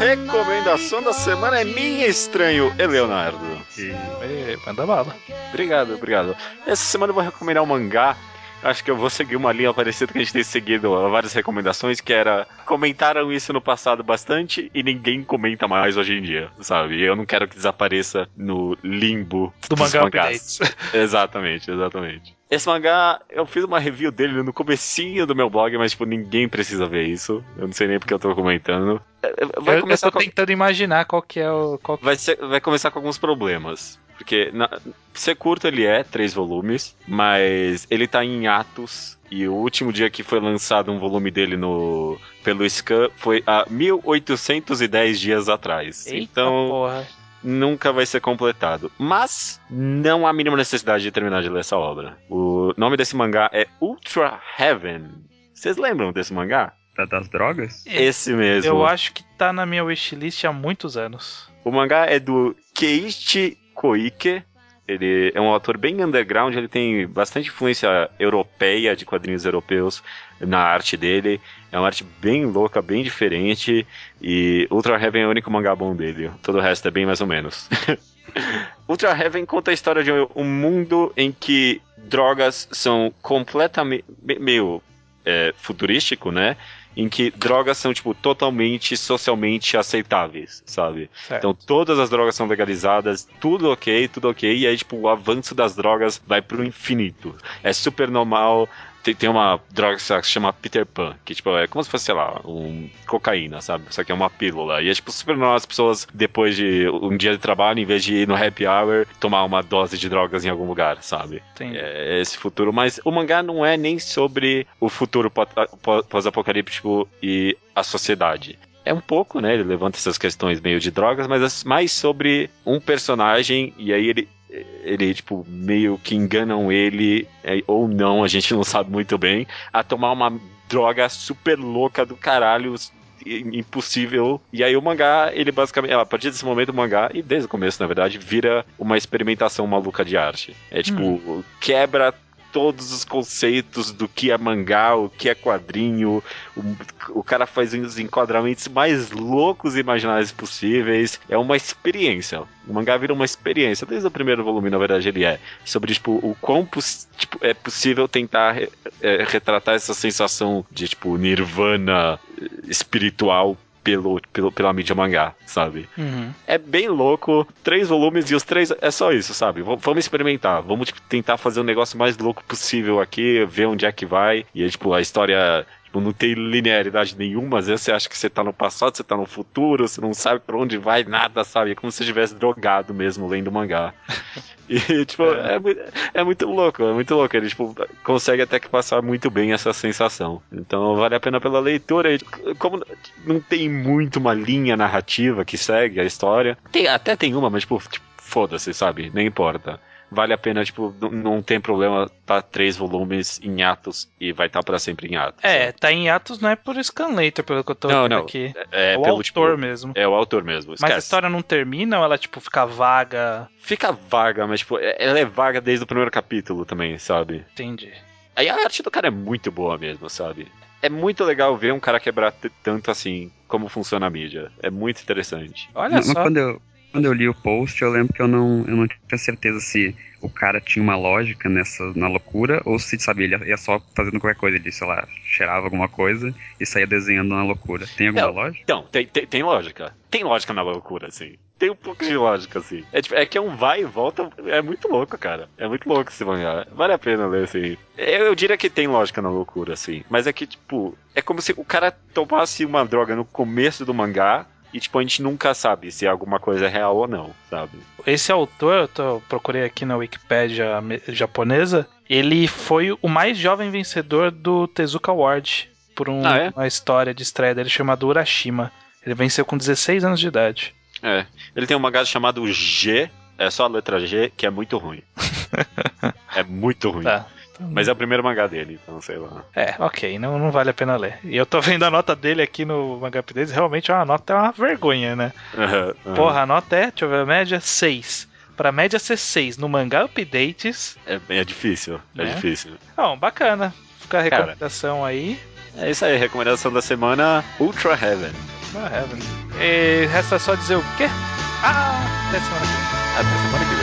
Recomendação da semana é minha, estranho, é Leonardo. Ei, manda bala. Obrigado, obrigado. Essa semana eu vou recomendar um mangá. Acho que eu vou seguir uma linha parecida que a gente tem seguido várias recomendações, que era comentaram isso no passado bastante e ninguém comenta mais hoje em dia, sabe? Eu não quero que desapareça no limbo Do dos mangá. Exatamente, exatamente. Esse mangá, eu fiz uma review dele no comecinho do meu blog, mas tipo, ninguém precisa ver isso. Eu não sei nem porque eu tô comentando. É, é, Vai eu, eu começar tô com... tentando imaginar qual que é o. Qual... Vai, ser- vai começar com alguns problemas. Porque na, ser curto ele é, três volumes, mas ele tá em atos. E o último dia que foi lançado um volume dele no pelo Scan foi há 1810 dias atrás. Eita então porra. Nunca vai ser completado. Mas não há mínima necessidade de terminar de ler essa obra. O nome desse mangá é Ultra Heaven. Vocês lembram desse mangá? Da- das drogas? Esse mesmo. Eu acho que tá na minha wishlist há muitos anos. O mangá é do Keiichi Koike. Ele é um autor bem underground, ele tem bastante influência europeia de quadrinhos europeus na arte dele. É uma arte bem louca, bem diferente. E Ultra Heaven é o único mangá bom dele. Todo o resto é bem mais ou menos. Ultra Heaven conta a história de um mundo em que drogas são completamente. me- meio é, futurístico, né? Em que drogas são, tipo, totalmente socialmente aceitáveis, sabe? Certo. Então todas as drogas são legalizadas, tudo ok, tudo ok, e aí, tipo, o avanço das drogas vai pro infinito. É super normal. Tem, tem uma droga que se chama Peter Pan, que, tipo, é como se fosse, sei lá, um cocaína, sabe? Só que é uma pílula. E é, tipo, super normal as pessoas, depois de um dia de trabalho, em vez de ir no happy hour, tomar uma dose de drogas em algum lugar, sabe? Entendi. é esse futuro, mas o mangá não é nem sobre o futuro pó- pó- pós-apocalíptico e a sociedade. É um pouco, né? Ele levanta essas questões meio de drogas, mas é mais sobre um personagem e aí ele ele tipo meio que enganam ele é, ou não, a gente não sabe muito bem, a tomar uma droga super louca do caralho impossível. E aí o mangá, ele basicamente, a partir desse momento o mangá, e desde o começo, na verdade, vira uma experimentação maluca de arte. É tipo, quebra todos os conceitos do que é mangá, o que é quadrinho. O, o cara faz os enquadramentos mais loucos e imaginários possíveis. É uma experiência. O mangá vira uma experiência. Desde o primeiro volume, na verdade, ele é. Sobre, tipo, o quão tipo, é possível tentar é, retratar essa sensação de, tipo, nirvana espiritual pelo, pelo, pela mídia mangá, sabe? Uhum. É bem louco, três volumes e os três é só isso, sabe? V- vamos experimentar, vamos tipo, tentar fazer o negócio mais louco possível aqui, ver onde é que vai. E tipo, a história tipo, não tem linearidade nenhuma, às vezes você acha que você tá no passado, você tá no futuro, você não sabe pra onde vai, nada, sabe? É como se você estivesse drogado mesmo lendo mangá. E, tipo, é. mui- é muito louco, é muito louco. Ele, tipo, consegue até que passar muito bem essa sensação. Então, vale a pena pela leitura. Como não tem muito uma linha narrativa que segue a história, tem, até tem uma, mas, tipo, tipo, foda-se, sabe? Nem importa. Vale a pena, tipo, não tem problema tá três volumes em atos e vai estar pra sempre em atos. É, tá em atos não é por Scanlator, pelo que eu tô Não, vendo não. aqui. É, É, o pelo autor tipo, mesmo. É o autor mesmo. Mas a esquece. história não termina ou ela, tipo, fica vaga? Fica vaga, mas, tipo, é- ela é vaga desde o primeiro capítulo também, sabe? Entendi. Aí a arte do cara é muito boa mesmo, sabe? É muito legal ver um cara quebrar tanto assim como funciona a mídia. É muito interessante. Olha Mas só. quando eu, quando eu li o post, eu lembro que eu não, eu não tinha certeza se o cara tinha uma lógica nessa na loucura ou se, sabe, ele ia só fazendo qualquer coisa. Ele, sei lá, cheirava alguma coisa e saía desenhando na loucura. Tem alguma É, lógica? Então, tem, tem, tem lógica. Tem lógica na loucura, assim. Tem um pouco de lógica, assim. É, tipo, é que é um vai e volta. É muito louco, cara. É muito louco esse mangá. Vale a pena ler, assim. Eu, eu diria que tem lógica na loucura, assim. Mas é que, tipo, é como se o cara tomasse uma droga no começo do mangá. E, tipo, a gente nunca sabe se alguma coisa é real ou não, sabe? Esse autor, eu tô, procurei aqui na Wikipédia japonesa, ele foi o mais jovem vencedor do Tezuka Award por um- Ah, é? uma história de estreia dele chamada Urashima. Ele venceu com 16 anos de idade. É. Ele tem um mangá chamado G. É só a letra G, que é muito ruim. é muito ruim. Tá. Mas é o primeiro mangá dele, então sei lá. É, ok, não, não vale a pena ler. E eu tô vendo a nota dele aqui no Manga Updates, realmente a nota é uma vergonha, né? Aham. Porra, a nota é, deixa eu ver, a média 6. Pra média ser 6 no Manga Updates, É, é difícil, é Né? difícil. Bom, bacana. Fica a Cara. recomendação aí. É isso aí, recomendação da semana: Ultra Heaven. Ah, Heaven. E resta só dizer o quê? Ah, até semana que vem. Até semana que